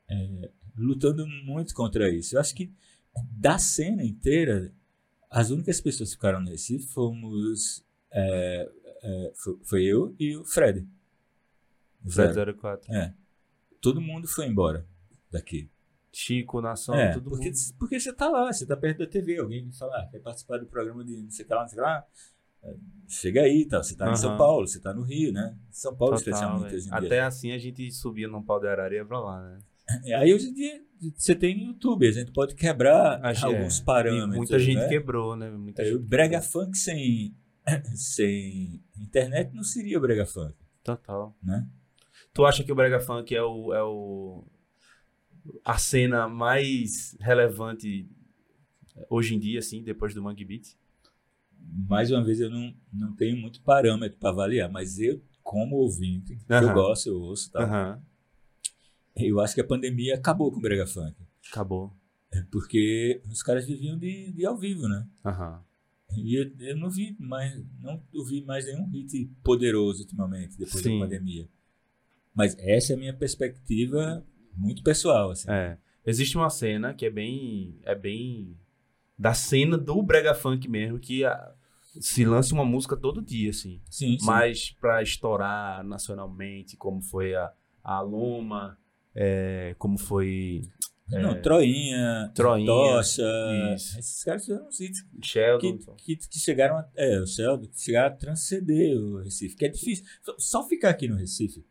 B: é, lutando muito contra isso. Eu acho que da cena inteira, as únicas pessoas que ficaram no Recife fomos. é, é, foi, foi eu e o Fred. O Fred.
A: 004.
B: É. Todo mundo foi embora daqui.
A: Chico, Nação,
B: é,
A: tudo
B: porque,
A: mundo.
B: porque você tá lá, você tá perto da TV, alguém fala, ah, quer participar do programa de não sei o que lá, não sei o que lá. Chega aí, tá? Você tá em
A: Aham.
B: São Paulo, você tá no Rio, né? São Paulo,
A: Total,
B: especialmente
A: velho.
B: hoje em dia.
A: Até assim a gente subia num pau de arara e ia pra lá, né?
B: É, Aí hoje em dia você tem YouTube, a gente pode quebrar
A: Acho-
B: alguns
A: é.
B: parâmetros.
A: E muita gente
B: né?
A: quebrou, né? Muita
B: É, o brega funk sem, sem internet não seria o brega funk,
A: Total.
B: né?
A: Tu acha que o Brega Funk é o, é o a cena mais relevante hoje em dia, assim, depois do Mangue Beat?
B: Mais uma vez eu não, não tenho muito parâmetro para avaliar, mas eu como ouvinte, que eu
A: Aham.
B: gosto, eu ouço, tá?
A: Aham.
B: Eu acho que a pandemia acabou com o brega funk,
A: Acabou.
B: É porque os caras viviam de, de ao vivo, né? E eu, eu não vi mais, não ouvi mais nenhum hit poderoso ultimamente depois
A: Sim.
B: da pandemia. Mas essa é a minha perspectiva muito pessoal, assim.
A: É. Existe uma cena que é bem. É bem. Da cena do Brega Funk mesmo, que a- se lança uma música todo dia, assim.
B: Sim.
A: Mas pra estourar nacionalmente, como foi a, a Loma, é, como foi
B: Não, Troinha,
A: Troinha,
B: Tocha,
A: isso.
B: esses caras fizeram uns hits
A: Sheldon.
B: que, que, que chegaram a, é, o Sheldon, que chegaram a transcender o Recife, que é difícil. Só- ficar aqui no Recife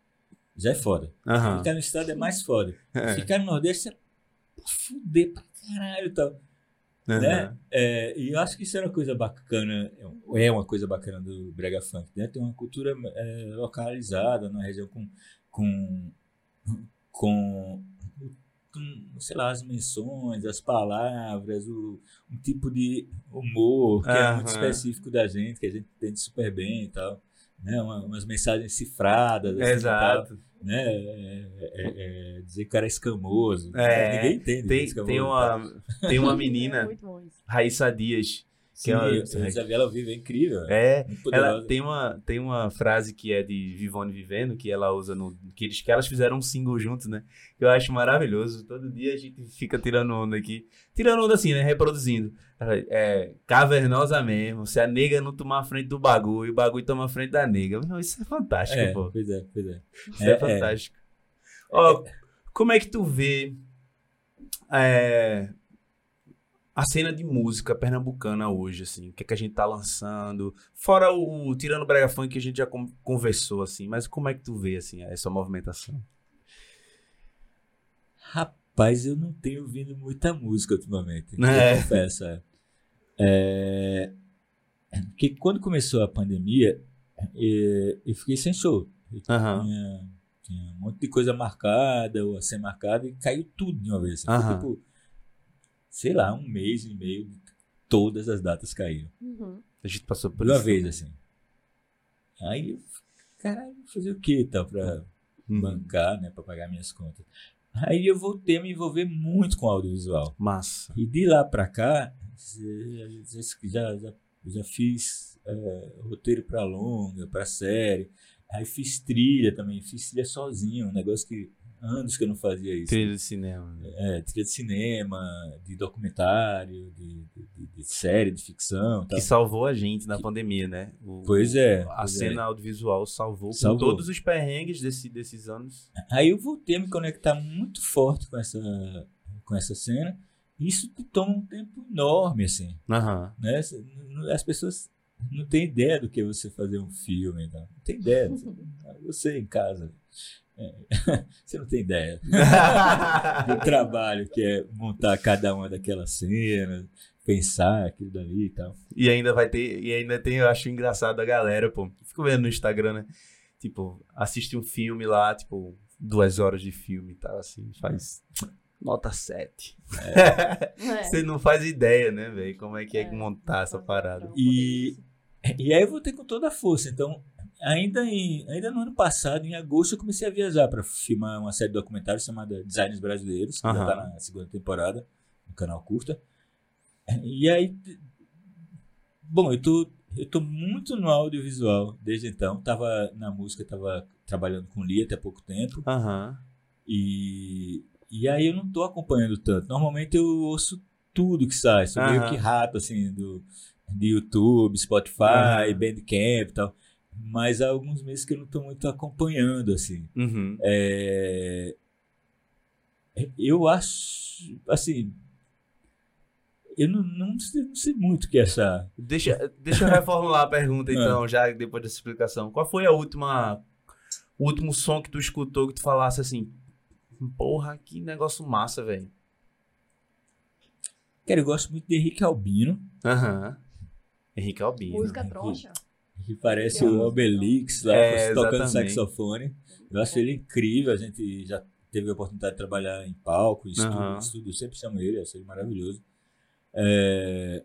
B: já é foda. Ficar no estado é mais foda.
A: É.
B: Ficar no Nordeste é fuder pra caralho tal.
A: Aham.
B: né? É, e eu acho que isso é uma coisa bacana, é uma coisa bacana do Brega Funk, né? Tem uma cultura é, localizada na região com, com, com, com, sei lá, as menções, as palavras, o, um tipo de humor que é muito específico da gente, que a gente entende super bem e tal. Né? Uma- umas mensagens cifradas. assim,
A: Exato.
B: Né? É, é- é dizer que o cara é escamoso.
A: É,
B: Ninguém entende. é
A: Tem,
B: escamoso
A: tem, uma, tem uma
C: É
A: menina. Raíssa Dias,
B: Sim,
A: que é uma-
B: a Isabela ao vivo é incrível.
A: é,
B: Muito
A: ela tem uma, tem uma frase que é de Vivone Vivendo, que ela usa no. Que, eles, que elas fizeram um single juntos, né? Que eu acho maravilhoso. Todo dia a gente fica tirando onda aqui. Tirando onda assim, né? Reproduzindo. É cavernosa mesmo. Se a nega não tomar a frente do bagulho, o bagulho toma a frente da nega. Isso é fantástico,
B: É,
A: pô.
B: pois é, pois é.
A: Isso
B: É,
A: é,
B: é.
A: fantástico. Ó, como é que tu vê é, a cena de música pernambucana hoje, assim? O que, é que a gente tá lançando? Fora o, o Tirando Brega Funk que a gente já con- conversou, assim. Mas como é que tu vê, assim, essa movimentação?
B: Rapaz, eu não tenho ouvido muita música ultimamente.
A: É.
B: Eu confesso. É. É, Porque quando começou a pandemia, é, eu fiquei sem show. Eu
A: Aham.
B: tinha, tinha um monte de coisa marcada ou a ser marcada e caiu tudo de uma vez. assim.
A: Aham.
B: tipo, sei lá, um mês e meio, todas as datas caíram.
C: Uhum.
A: A gente passou por
B: De uma
A: isso.
B: vez, assim. Aí eu, caralho, vou fazer o que tal pra
A: Uhum.
B: bancar, né, pra pagar minhas contas. Aí eu voltei a me envolver muito com audiovisual.
A: Massa.
B: E de lá pra cá, já, já, já, já fiz é, roteiro pra longa, pra série. Aí fiz trilha também, fiz trilha sozinho, um negócio que anos que eu não fazia isso.
A: Trilha de cinema. né?
B: É, trilha de cinema, de documentário, de, de, de- série, de ficção. tal.
A: Que salvou a gente na pandemia, né? O-
B: Pois é,
A: A
B: pois
A: cena audiovisual salvou,
B: Salvou.
A: com todos os perrengues desse, desses anos.
B: Aí eu voltei a me conectar muito forte com essa, com essa cena. E isso toma um tempo enorme, assim.
A: Aham.
B: Né? As pessoas não têm ideia do que é você fazer um filme. Então. Não tem ideia. Você em casa. É, você não tem ideia do trabalho que é montar cada uma daquelas cenas, pensar aquilo dali e tal.
A: E ainda vai ter. E ainda tem, eu acho engraçado a galera, pô. Fico vendo no Instagram, né? Tipo, assiste um filme lá, tipo, duas horas de filme e tal, assim, faz nota 7.
C: É.
A: Você não faz ideia, né, velho? Como é que é,
C: É.
A: montar essa parada.
B: E-. E aí eu voltei com toda a força. Então, ainda, em, ainda no ano passado, em agosto, eu comecei a viajar para filmar uma série de documentários chamada Designs Brasileiros, que já
A: Aham.
B: está na segunda temporada, no canal Curta. E aí, bom, eu tô, eu tô muito no audiovisual desde então. Tava na música, tava trabalhando com Lia até pouco tempo.
A: Aham.
B: E, e aí eu não tô acompanhando tanto. Normalmente eu ouço tudo que sai. Sou meio
A: Aham.
B: que rato, assim, do, de YouTube, Spotify,
A: Aham.
B: Bandcamp e tal. Mas há alguns meses que eu não tô muito acompanhando, assim.
A: Uhum.
B: É, Eu acho, assim... Eu não, não, sei, não sei muito o que é essa...
A: Deixa, deixa eu reformular a pergunta, então, já depois dessa explicação. Qual foi a última. O último som que tu escutou que tu falasse assim. Porra, que negócio massa, velho.
B: Cara, eu gosto muito de Henrique Albino,
A: Aham. Henrique Albino.
C: Música
B: Henrique.
C: troncha.
B: Que parece
C: Que é
B: o Obelix lá,
A: É,
B: tocando saxofone. Eu acho ele incrível, a gente já teve a oportunidade de trabalhar em palco, em estúdio, em estúdio, eu sempre chamo ele, acho ele maravilhoso. É,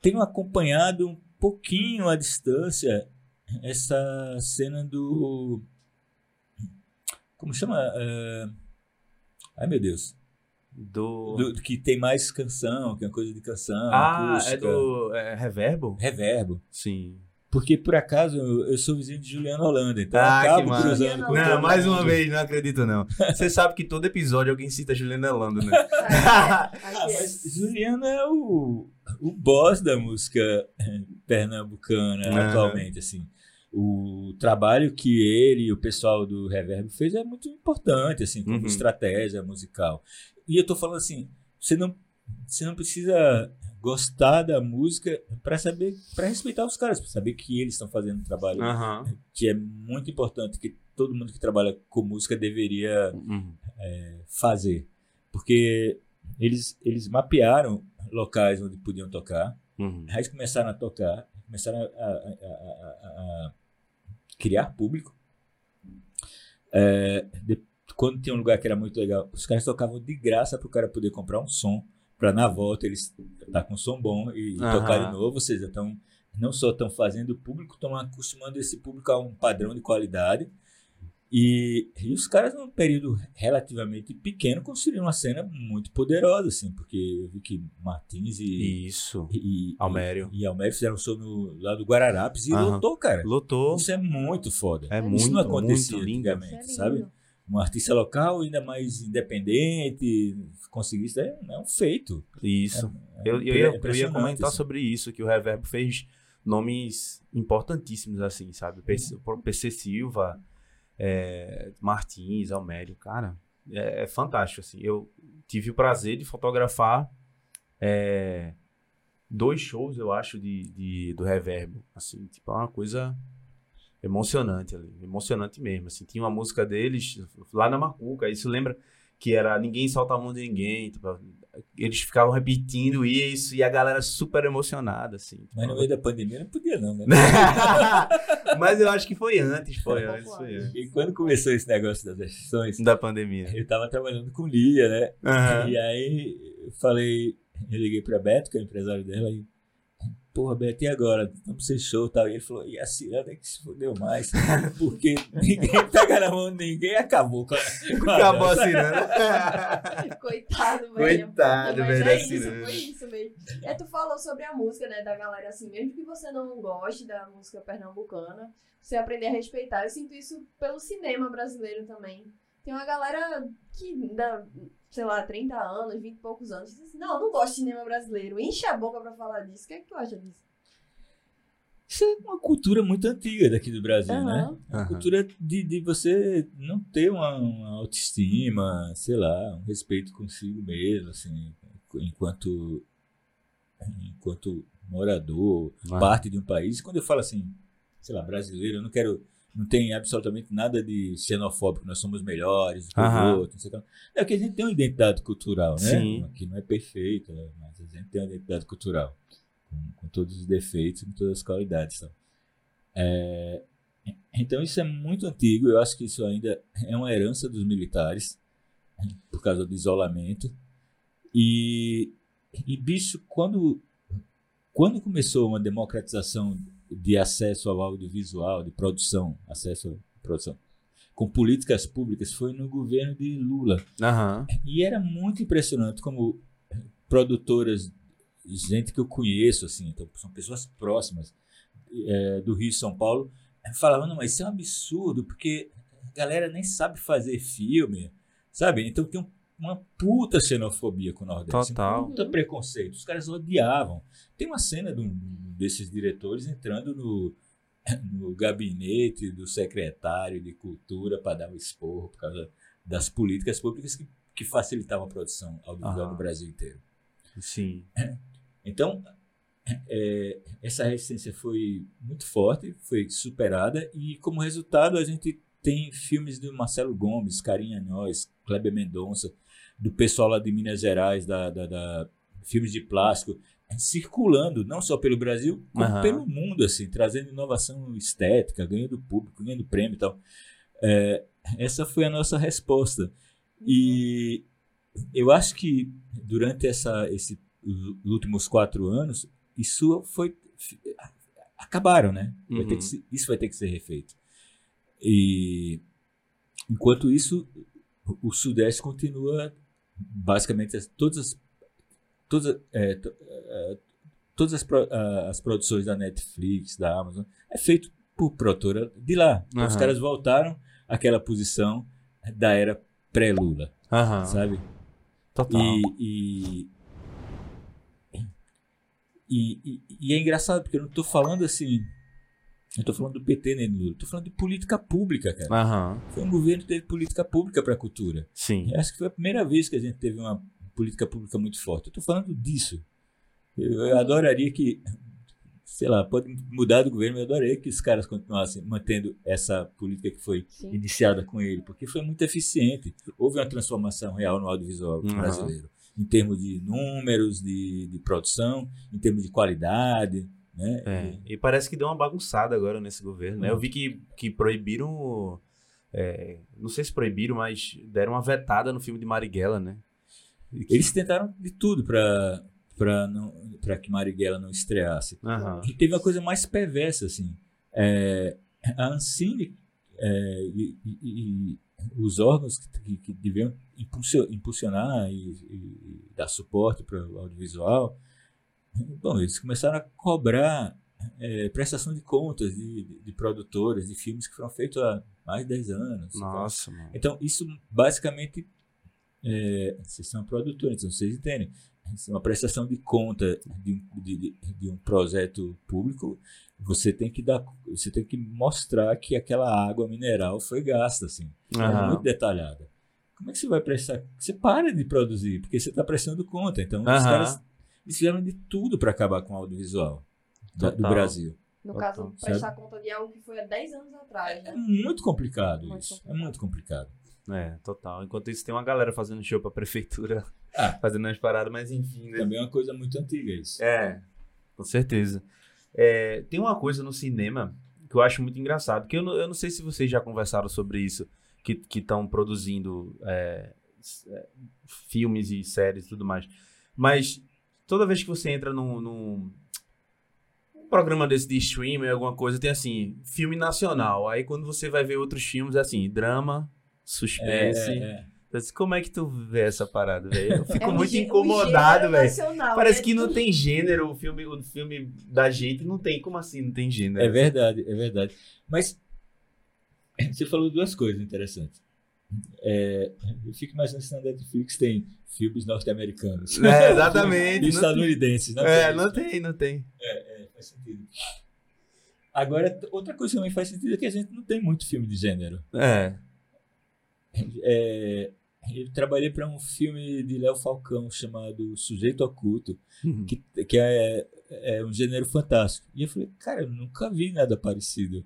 B: Tenho acompanhado um pouquinho à distância essa cena do... Como chama? É, Ai, meu Deus.
A: Do.
B: Do, que tem mais canção, que é uma coisa de canção,
A: ah,
B: acústica,
A: é do. É Reverbo?
B: reverbo.
A: Sim.
B: Porque, por acaso, eu sou vizinho de Juliano Holanda, então
A: Ah,
B: eu
A: que
B: acabo
A: massa.
B: cruzando com
C: Não,
A: mais uma vez, não acredito não. Você sabe que todo episódio alguém cita Juliana Lando, né?
C: Ah,
B: Ah,
C: é.
B: mas Juliano é o, o boss da música eh, pernambucana
A: Aham.
B: atualmente, assim. O trabalho que ele e o pessoal do Reverb fez é muito importante, assim, como
A: Uhum.
B: estratégia musical. E eu tô falando assim, você não, você não precisa gostar da música para saber, para respeitar os caras, para saber que eles estão fazendo um trabalho
A: Aham.
B: que é muito importante, que todo mundo que trabalha com música deveria
A: Uhum.
B: fazer. Porque eles, eles mapearam locais onde podiam tocar,
A: Uhum.
B: aí começaram a tocar, começaram a, a- a- a- criar público. É, de- quando tinha um lugar que era muito legal, os caras tocavam de graça para o cara poder comprar um som, para na volta eles estar com um som bom e, e tocar de novo. Ou seja, estão não só estão fazendo o público, estão acostumando esse público a um padrão de qualidade. E, e os caras, num período relativamente pequeno, construíram uma cena muito poderosa, assim, porque eu vi que Martins e,
A: Isso.
B: e,
A: Almério.
B: e, e Almério fizeram um show no, lá do Guararapes e
A: Aham.
B: lotou, cara.
A: Lotou.
B: Isso é muito foda.
A: É
B: Isso
A: muito,
B: não acontecia
A: muito lindo.
B: antigamente,
C: Isso é
B: sabe? Um artista local ainda mais independente, conseguir isso é, é um feito.
A: Isso.
B: É
A: Eu, eu, ia, eu ia comentar
B: assim.
A: sobre isso, que o Reverbo fez nomes importantíssimos, assim, sabe? PC, o PC Silva, é, Martins, Almério, cara, é, é fantástico, assim. Eu tive o prazer de fotografar é, dois shows, eu acho, de, de- do Reverbo, assim, tipo, é uma coisa emocionante ali, emocionante mesmo, assim. Tinha uma música deles lá na Macuca, isso lembra que era Ninguém Solta a Mão de Ninguém, tipo, eles ficavam repetindo isso e a galera super emocionada, assim. tipo,
B: Mas no meio da pandemia não podia não, né?
A: Mas eu acho que foi antes, foi antes, foi antes.
B: E quando começou esse negócio das restrições,
A: Da pandemia.
B: eu tava trabalhando com Lia, né?
A: Aham.
B: E aí eu falei, eu liguei pra Beto, que é o empresário dela, e porra, Beto, e agora? Vamos ser show e tal. E ele falou, e a Ciranda é que se fodeu mais, porque ninguém pega na mão de ninguém e acabou com a, com a
A: Acabou
B: dança.
A: assim, né?
C: Coitado, velho.
A: Coitado,
C: Mas
A: velho,
C: é isso, foi isso mesmo. É, tu falou sobre a música, né, da galera, assim, mesmo que você não goste da música pernambucana, você aprender a respeitar. Eu sinto isso pelo cinema brasileiro também. Tem uma galera que dá, sei lá, 30 anos, 20 e poucos anos, diz assim, não, eu não gosto de cinema brasileiro. Enche a boca pra falar disso. O que é que tu acha disso?
B: Isso é uma cultura muito antiga daqui do Brasil, né?
C: Aham.
B: É uma
A: Aham.
B: cultura de, de você não ter uma, uma autoestima, sei lá, um respeito consigo mesmo, assim, enquanto, enquanto morador,
A: Ah.
B: parte de um país. Quando eu falo assim, sei lá, brasileiro, eu não quero. Não tem absolutamente nada de xenofóbico, nós somos melhores do que o outro, não sei o que. É que a gente tem uma identidade cultural, né?
A: Sim.
B: Que não é perfeita, mas a gente tem uma identidade cultural, com, com todos os defeitos, com todas as qualidades. Tá? É, então isso é muito antigo, eu acho que isso ainda é uma herança dos militares, por causa do isolamento. E, e bicho, quando, quando começou uma democratização de acesso ao audiovisual, de produção, acesso à produção, com políticas públicas foi no governo de Lula.
A: Aham.
B: E era muito impressionante como produtoras, gente que eu conheço, assim, então são pessoas próximas é, do Rio e São Paulo, falavam, não, mas isso é um absurdo, porque a galera nem sabe fazer filme, sabe? Então tem um- uma puta xenofobia com o Nordeste,
A: Total.
B: um puta preconceito. Os caras odiavam. Tem uma cena de um desses diretores entrando no, no gabinete do secretário de cultura para dar um esporro por causa das políticas públicas que, que facilitavam a produção audiovisual
A: Aham.
B: no Brasil inteiro.
A: Sim.
B: Então, é, essa resistência foi muito forte, foi superada, e como resultado a gente tem filmes do Marcelo Gomes, Carinha Nós, Kleber Mendonça, do pessoal lá de Minas Gerais, da, da- da- filmes de plástico, circulando não só pelo Brasil, como
A: Aham.
B: pelo mundo, assim, trazendo inovação estética, ganhando público, ganhando prêmio e tal. É, essa foi a nossa resposta. E eu acho que durante essa, esse, os últimos quatro anos, isso foi. Acabaram, né? Vai
A: Uhum.
B: isso vai ter que ser refeito. E enquanto isso, o Sudeste continua basicamente as- todas as, todas, é, to- é, todas as, as produções da Netflix, da Amazon, é feito por produtora de lá. Então, Os
A: Aham.
B: caras voltaram àquela posição da era pré-Lula,
A: Aham.
B: sabe?
A: Total.
B: E, e, e, e- e é engraçado, porque eu não estou falando assim. Eu estou falando do PT nem do Lula. Estou falando de política pública, cara.
A: Aham.
B: Foi um governo que teve política pública para a cultura.
A: Sim.
B: Eu acho que foi a primeira vez que a gente teve uma política pública muito forte. Eu estou falando disso. Eu, eu adoraria que, sei lá, pode mudar do governo, mas eu adoraria que os caras continuassem mantendo essa política que foi
C: Sim.
B: iniciada com ele, porque foi muito eficiente. Houve uma transformação real no audiovisual
A: Uhum.
B: brasileiro, em termos de números, de, de produção, em termos de qualidade. Né?
A: É, e parece que deu uma bagunçada agora nesse governo, né? Eu vi que, que proibiram. é, não sei se proibiram, mas deram uma vetada no filme de Marighella, né? E que-
B: Eles tentaram de tudo para para que Marighella não estreasse.
A: Aham.
B: E teve uma coisa mais perversa, assim. É, a Ancine é, e, e- e os órgãos que, que, deviam impulsio- impulsionar e, e dar suporte para o audiovisual, bom, eles começaram a cobrar é, prestação de contas de, de, de produtoras, de filmes que foram feitos há mais de 10 anos.
A: Nossa, mano.
B: Então, isso basicamente. É, vocês são produtores, então vocês entendem. Isso é uma prestação de conta de, de, de- um projeto público. Você tem que dar, você tem que mostrar que aquela água mineral foi gasta, assim, é
A: Aham.
B: muito detalhada. Como é que você vai prestar? Você para de produzir, porque você está prestando conta. Então, os
A: Aham.
B: caras eles fizeram de tudo para acabar com o audiovisual da- do. Brasil.
C: No
A: Total,
C: caso,
B: sabe?
C: prestar conta de algo que foi há 10 anos atrás,
B: É
C: né?
B: muito complicado
C: Muito
B: isso. É
C: complicado.
B: muito complicado.
A: É, total. Enquanto isso, tem uma galera fazendo show pra prefeitura,
B: Ah.
A: fazendo umas paradas, mas enfim, né?
B: Também é uma coisa muito antiga isso.
A: É, com certeza. É, tem uma coisa no cinema que eu acho muito engraçado, que eu não, eu não sei se vocês já conversaram sobre isso, que estão produzindo é, é, filmes e séries e tudo mais. Mas toda vez que você entra num, num- um programa desse de streaming, alguma coisa, tem assim, filme nacional. Aí quando você vai ver outros filmes, é assim, drama, suspense.
B: É, é.
A: Mas Como é que tu vê essa parada, velho? Eu fico
C: É
A: muito incomodado, velho.
C: nacional,
A: Parece
C: é
A: que não tem gênero, o filme, o filme da gente não tem. Como assim não tem gênero?
B: É verdade, é verdade. Mas você falou duas coisas interessantes. É, eu fico imaginando se na Netflix tem filmes norte-americanos.
A: É, exatamente.
B: E estadunidenses. Não
A: É,
B: tem
A: não tem, não tem.
B: É, faz sentido. Agora, outra coisa que também faz sentido é que a gente não tem muito filme de gênero.
A: É.
B: É, eu trabalhei para um filme de Léo Falcão chamado Sujeito Oculto, que, que é, é um gênero fantástico. E eu falei, cara, eu nunca vi nada parecido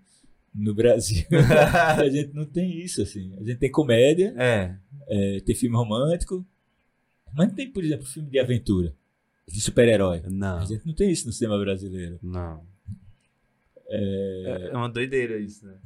B: no Brasil. a gente não tem isso, assim. A gente tem comédia,
A: É.
B: é, tem filme romântico, mas não tem, por exemplo, filme de aventura, de super-herói.
A: Não.
B: A gente não tem isso no cinema brasileiro.
A: Não. É, é uma doideira isso, né?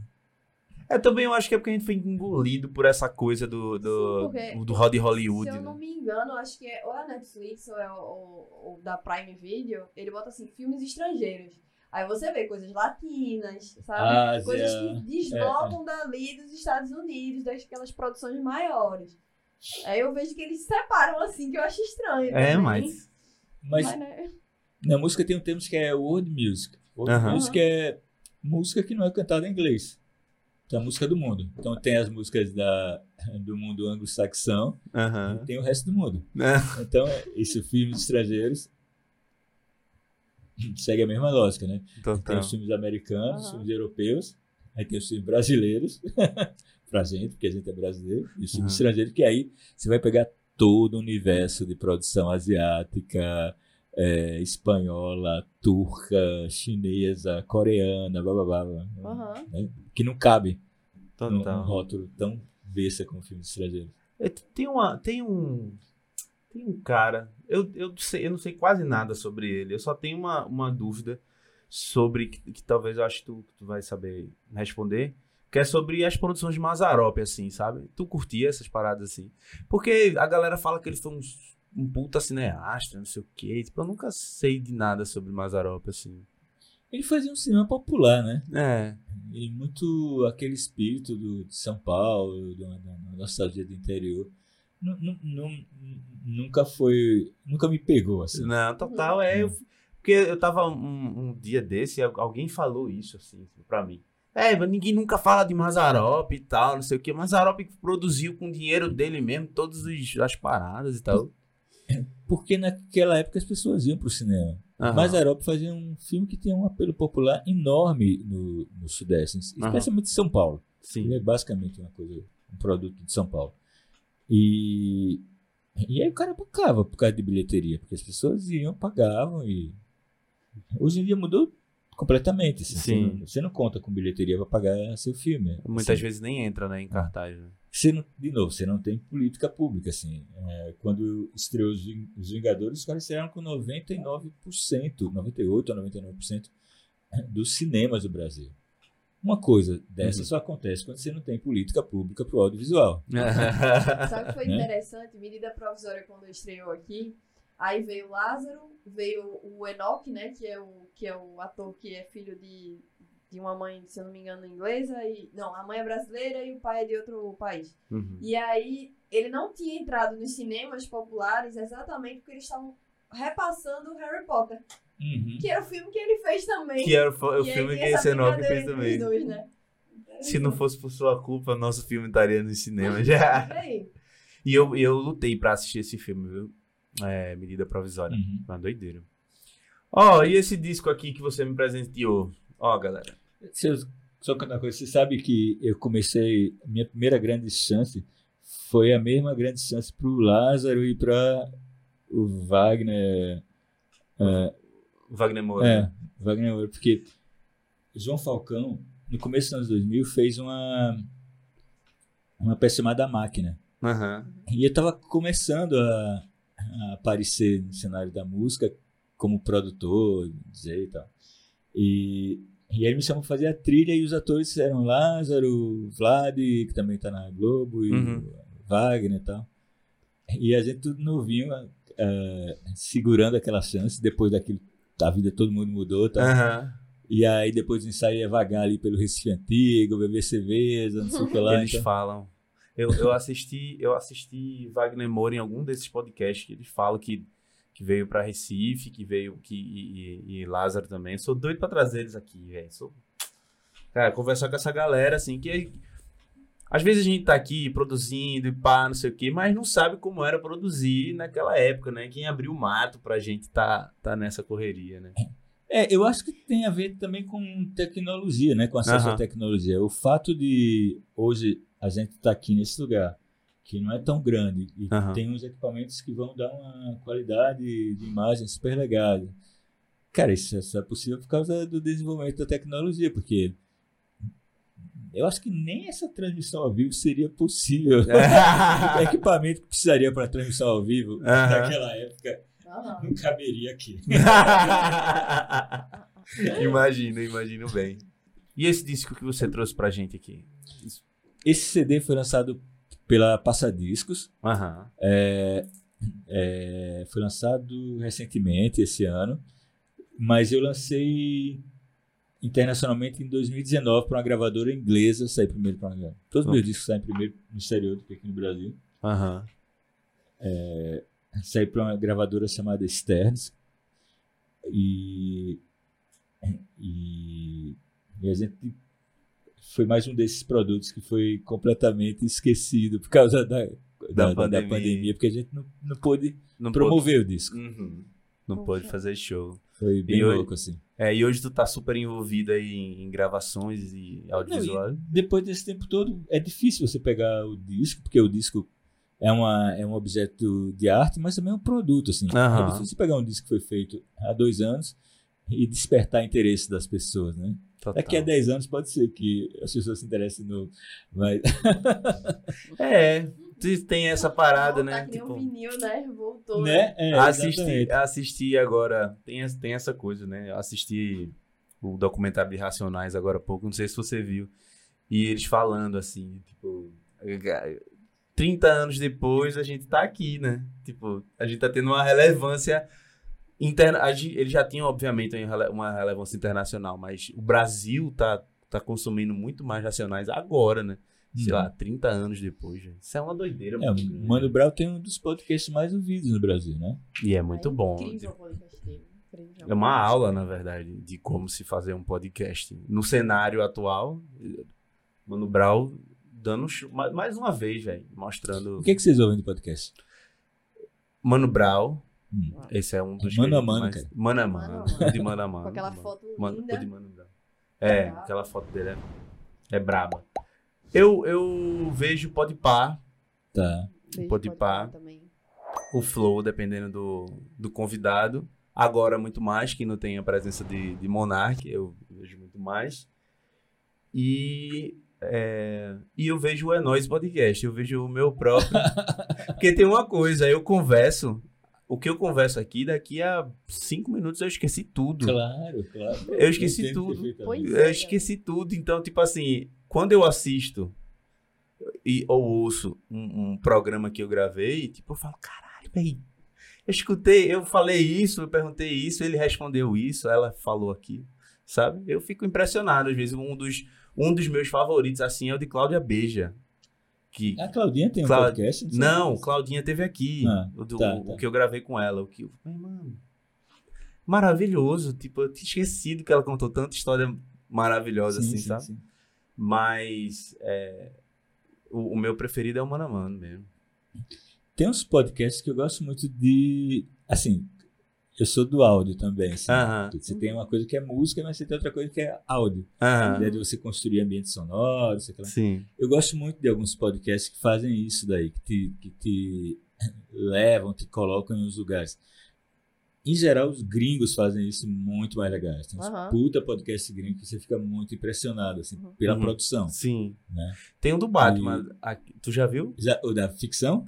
A: É, também eu acho que é porque a gente foi engolido por essa coisa do, do,
C: Sim, porque-
A: do Hollywood,
C: Se eu não
A: né?
C: me engano, acho que é ou é a Netflix ou é o, o- o da Prime Video, ele bota assim, filmes estrangeiros. Aí você vê coisas latinas, sabe?
B: Ásia,
C: coisas que deslocam dali dos Estados Unidos, daquelas produções maiores. Aí eu vejo que eles se separam assim, que eu acho estranho.
A: É, mas.
B: Mas
C: Mas, né?
B: na música tem um termo que é world music. World
A: Aham.
B: music é música que não é cantada em inglês. Então, é a música do mundo. Então tem as músicas da, do mundo anglo-saxão
A: Aham.
B: e tem o resto do mundo.
A: É.
B: Então, esses filmes estrangeiros segue a mesma lógica, né? Tem
A: Total.
B: os filmes americanos, os
C: Aham.
B: filmes europeus, aí tem os filmes brasileiros, pra gente, porque a gente é brasileiro, e os filmes
A: Aham.
B: estrangeiros, que aí você vai pegar todo o universo de produção asiática, é, espanhola, turca, chinesa, coreana, blá blá blá, blá,
C: Aham.
B: né? que não cabe num, num rótulo tão besta como filmes estrangeiros.
A: É, Tem, uma, tem um. Tem um cara. Eu, eu, sei, eu não sei quase nada sobre ele. Eu só tenho uma, uma dúvida sobre. Que, que talvez eu acho que tu, tu vai saber responder. Que é sobre as produções de Mazarop, assim, sabe? Tu curtia essas paradas assim? Porque a galera fala que ele foi um, um puta cineasta, não sei o quê. Tipo, eu nunca sei de nada sobre Mazarop, assim.
B: Ele fazia um cinema popular, né?
A: É.
B: E muito aquele espírito do, de São Paulo, da, da nostalgia do interior. Nu- nu- nu- nunca foi. Nunca me pegou assim.
A: Não, total, é. eu- porque eu tava um, um dia desse e al- alguém falou isso, assim, pra mim. É, mas ninguém nunca fala de Mazarop e tal, não sei o que. Mazarop produziu com o dinheiro dele mesmo todas os- as paradas e tal.
B: Porque naquela época as pessoas iam pro cinema. A Europa fazia um filme que tem um apelo popular enorme no, no Sudeste, especialmente em São Paulo. Ele
A: Sim.
B: é basicamente uma coisa, um produto de São Paulo. E, e aí o cara bancava por causa de bilheteria, porque as pessoas iam, pagavam e. Hoje em dia mudou completamente. assim. Você,
A: Sim.
B: não, você não conta com bilheteria para pagar seu filme.
A: Muitas
B: Assim,
A: vezes nem entra, né, em cartaz. Né?
B: Você não, de novo, você não tem política pública. Assim. É, quando estreou os, os Vingadores, os caras estrearam com 99%, 98% ou 99% dos cinemas do Brasil. Uma coisa dessa
A: Uhum.
B: só acontece quando você não tem política pública para o audiovisual.
C: Sabe o que foi
B: Né?
C: interessante? Medida provisória quando estreou aqui. Aí veio o Lázaro, veio o Enoch, né? Que é o, que é o ator que é filho de, de uma mãe, se eu não me engano, inglesa. E, não, a mãe é brasileira e o pai é de outro país.
A: Uhum.
C: E aí ele não tinha entrado nos cinemas populares exatamente porque eles estavam repassando Harry Potter.
B: Uhum.
C: Que era o filme que ele fez também.
A: Que era o, o filme que esse Enoch fez também.
C: dois, né?
A: Se não fosse por sua culpa, nosso filme estaria no cinema já.
C: E
A: eu, eu lutei pra assistir esse filme, viu? É, Medida Provisória.
B: Uhum.
A: Uma doideira. Ó, e esse disco aqui que você me presenteou? Ó, galera.
B: Se eu- Só contar uma coisa, você sabe que eu comecei, minha primeira grande chance foi a mesma grande chance para o Lázaro e para o Wagner.
A: Wagner Moura. né?
B: É, Wagner Moura, porque João Falcão, no começo dos anos 2000, fez uma, uma peça chamada Máquina.
A: Aham.
B: E eu estava começando a, a aparecer no cenário da música como produtor, dizer e tal. E, e aí ele me chamou para fazer a trilha e os atores eram Lázaro, Vlad, que também está na Globo, e
A: Uhum.
B: Wagner e tal. E a gente tudo novinho, eh, segurando aquela chance, depois daquilo, a vida de todo mundo mudou, tá?
A: Aham.
B: E aí depois do ensaio ia vagar ali pelo Recife Antigo, beber cerveja, não sei o que lá.
A: Eles
B: então-
A: falam. Eu, eu assisti eu assisti Wagner Moura em algum desses podcasts que eles falam que, que veio pra Recife, que veio que, e, e- e Lázaro também. Sou doido pra trazer eles aqui, velho. Sou... Cara, conversar com essa galera, assim, que às vezes a gente tá aqui produzindo e pá, não sei o quê, mas não sabe como era produzir naquela época, né? Quem abriu o mato pra gente tá, tá nessa correria, né?
B: É, eu acho que tem a ver também com tecnologia, né? Com acesso
A: Aham.
B: à tecnologia. O fato de hoje a gente estar aqui nesse lugar, que não é tão grande, e
A: Aham.
B: tem uns equipamentos que vão dar uma qualidade de imagem super legal. Cara, isso só é possível por causa do desenvolvimento da tecnologia, porque eu acho que nem essa transmissão ao vivo seria possível. o equipamento que precisaria para transmissão ao vivo naquela época
C: Aham.
B: não caberia aqui.
A: imagino, imagino bem. E esse disco que você trouxe pra gente aqui?
B: Esse CD foi lançado pela Passadiscos.
A: Aham.
B: É, é, foi lançado recentemente, esse ano. Mas eu lancei internacionalmente em 2019 para uma gravadora inglesa, saí primeiro para uma Todos os meus discos saem primeiro no exterior do que aqui no Brasil.
A: Aham.
B: saí para uma gravadora chamada Sterns e, e, e a gente foi mais um desses produtos que foi completamente esquecido por causa da, da, da
A: pandemia.
B: pandemia. porque a gente não, não pôde
A: Não
B: promover o disco.
A: pôde- Uhum. Não
C: Poxa.
A: pôde fazer show.
B: Foi bem
A: E hoje-
B: louco, assim.
A: É, e hoje tu tá super envolvido aí em, em gravações e
B: e depois desse tempo todo, é difícil você pegar o disco, porque o disco é, uma, é um objeto de arte, mas também é um produto. Assim.
A: Aham.
B: É difícil pegar um disco que foi feito há dois anos e despertar interesse das pessoas, né?
A: Total.
B: Daqui a 10 anos pode ser que as pessoas se interessem no. Mas,
A: É, tem essa parada,
C: Voltar
A: né?
C: que nem
A: Tipo,
C: um vinil, né? Voltou.
B: né? É,
A: assisti,
B: exatamente.
A: assisti agora. Tem, tem essa coisa, né? Assisti o documentário de Racionais agora há pouco, não sei se você viu. E eles falando assim, tipo. 30 anos depois a gente tá aqui, né? Tipo, a gente tá tendo uma relevância interna. Eles já tinham, obviamente, uma relevância internacional, mas o Brasil tá, tá consumindo muito mais racionais agora, né? Sei
B: Uhum.
A: lá, 30 anos depois. gente. Isso é uma doideira.
B: É,
A: muito.
B: Mano Brown tem um dos podcasts mais ouvidos no Brasil, né?
A: E é muito bom.
C: Incrível o podcast dele. Incrível.
A: É uma aula, na verdade, de como se fazer um podcast. No cenário atual, Mano Brown dando show, mais uma vez, velho, mostrando
B: O que, é que vocês ouvem do podcast?
A: Mano Brown.
B: Hum.
A: Esse é um dos
B: Mano a mano,
A: mais-
B: cara.
A: Mano a
C: Mano
A: mano.
C: mano.
A: De mano a mano.
C: Com aquela
A: Mano-
C: foto
A: mano,
C: linda.
A: de Mano Brown. É, aquela foto dele é, é braba. Eu, eu vejo
B: Tá.
A: Pode
C: pode
A: pá.
C: pá também.
A: o flow, dependendo do, do convidado. Agora, muito mais, que não tem a presença de, de Monark, eu vejo muito mais. E, é, e eu vejo o É Nóis Podcast, eu vejo o meu próprio. Porque tem uma coisa, eu converso, o que eu converso aqui, daqui a cinco minutos eu esqueci tudo.
B: Claro, claro.
A: Eu esqueci tudo. Eu esqueci tudo, então, tipo assim, quando eu assisto e, ou ouço um, um programa que eu gravei, tipo, eu falo, caralho, véi, eu escutei, eu falei isso, eu perguntei isso, ele respondeu isso, ela falou aqui, sabe? Eu fico impressionado, às vezes, um dos, um dos meus favoritos, assim, é o de Cláudia Beija. Que,
B: A Claudinha tem um
A: Clau-
B: podcast? sei
A: não,
B: disso.
A: Claudinha teve aqui,
B: Ah,
A: o, do-
B: tá,
A: o
B: tá.
A: que eu gravei com ela, o que Ai, mano, maravilhoso, tipo, eu tinha esquecido que ela contou tanta história maravilhosa
B: Sim,
A: assim,
B: sim,
A: sabe?
B: sim.
A: Mas é, o, o meu preferido é o Mano a Mano mesmo.
B: Tem uns podcasts que eu gosto muito de. Assim, eu sou do áudio também. Assim,
A: Aham.
B: Você tem uma coisa que é música, mas você tem outra coisa que é áudio. A
A: Aham.
B: ideia de você construir ambientes sonoros. sei lá.
A: Sim.
B: Eu gosto muito de alguns podcasts que fazem isso daí, que te, que te levam, te colocam em uns lugares. Em geral, os gringos fazem isso muito mais legais. Tem uns
C: Aham.
B: puta podcast gringo que você fica muito impressionado assim,
C: Uhum.
B: pela
A: Uhum.
B: produção.
A: Sim.
B: Né?
A: Tem um do Batman. aqui- tu já viu?
B: Já, o da ficção,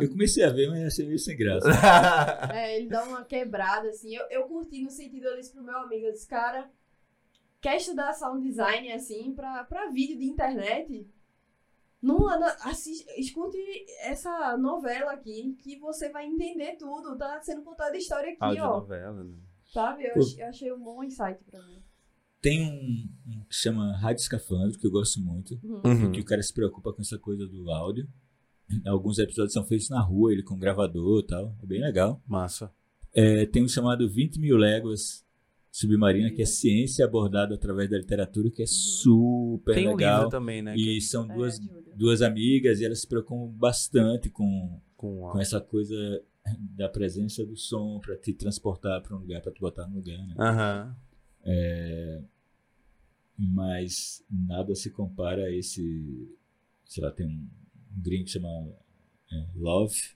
B: eu comecei a ver, mas achei meio sem graça.
C: É, ele dá uma quebrada, assim. Eu, eu curti no sentido, eu disse pro meu amigo, eu disse, cara, quer estudar sound design, assim, pra, pra vídeo de internet? Não assiste, escute essa novela aqui, que você vai entender tudo. Tá sendo contada a história aqui, ó.
A: Audionovela, né?
C: Sabe? Eu, eu achei um bom insight pra mim.
B: Tem um, um que chama Rádio Escafandro, que eu gosto muito,
C: Uhum.
A: Uhum.
B: que o cara se preocupa com essa coisa do áudio. Alguns episódios são feitos na rua, ele com gravador e tal. É bem legal.
A: Massa.
B: É, tem um chamado 20 mil léguas submarina, que é ciência abordada através da literatura, que é super
A: Tem um
B: legal.
A: livro também, né? que-
B: e são
C: É,
B: duas, duas amigas e elas se preocupam bastante com,
A: com
B: com essa coisa da presença do som para te transportar para um lugar, para te botar no lugar. Né?
A: Aham.
B: Mas nada se compara a esse. Sei lá, tem um, um gringo que chama é, Love.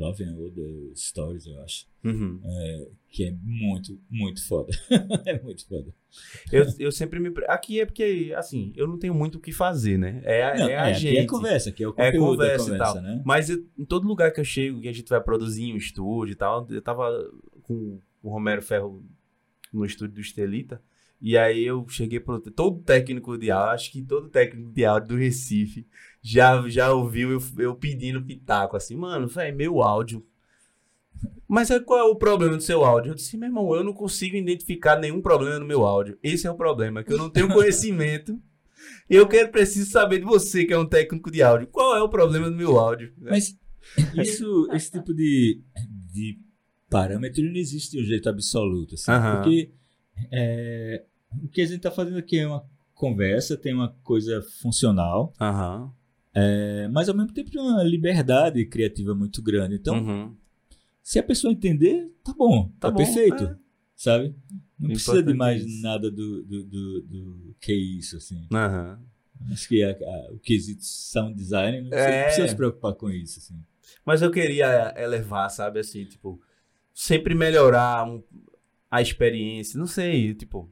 B: Love and Other Stories, eu acho.
A: Uhum.
B: Que é muito, muito foda. é muito foda.
A: Eu, eu sempre me. Aqui é porque, assim, eu não tenho muito o que fazer, né? É
B: Não,
A: é a
B: é, aqui
A: gente.
B: é conversa, aqui é o
A: É
B: conteúdo da
A: conversa,
B: conversa,
A: e tal.
B: né?
A: Mas eu- em todo lugar que eu chego, que a gente vai produzir em um estúdio e tal, eu tava com o Romero Ferro no estúdio do Estelita. E aí eu cheguei pro. Todo técnico de áudio, acho que todo técnico de áudio do Recife já, já ouviu eu, eu pedindo pitaco, assim, mano, velho, meu áudio Mas qual é o problema do seu áudio? Eu disse, meu irmão, eu não consigo identificar nenhum problema no meu áudio. Esse é o problema, que eu não tenho conhecimento. E eu quero, preciso saber de você, que é um técnico de áudio. Qual é o problema do meu áudio?
B: Mas isso, esse tipo de, de parâmetro não existe de um jeito absoluto. Assim. Porque é, o que a gente está fazendo aqui é uma conversa, tem uma coisa funcional,
A: Aham.
B: É, mas ao mesmo tempo tem uma liberdade criativa muito grande. Então,
A: Uhum.
B: se a pessoa entender, tá bom, tá,
A: Tá bom,
B: perfeito,
A: é.
B: sabe? Não precisa de mais
A: é isso.
B: nada do, do, do, do que isso, assim.
A: Aham.
B: Acho que a- a- o quesito sound design não
A: É.
B: precisa se preocupar com isso, assim.
A: Mas eu queria elevar, sabe, assim, tipo, sempre melhorar um- a experiência. Não sei, tipo.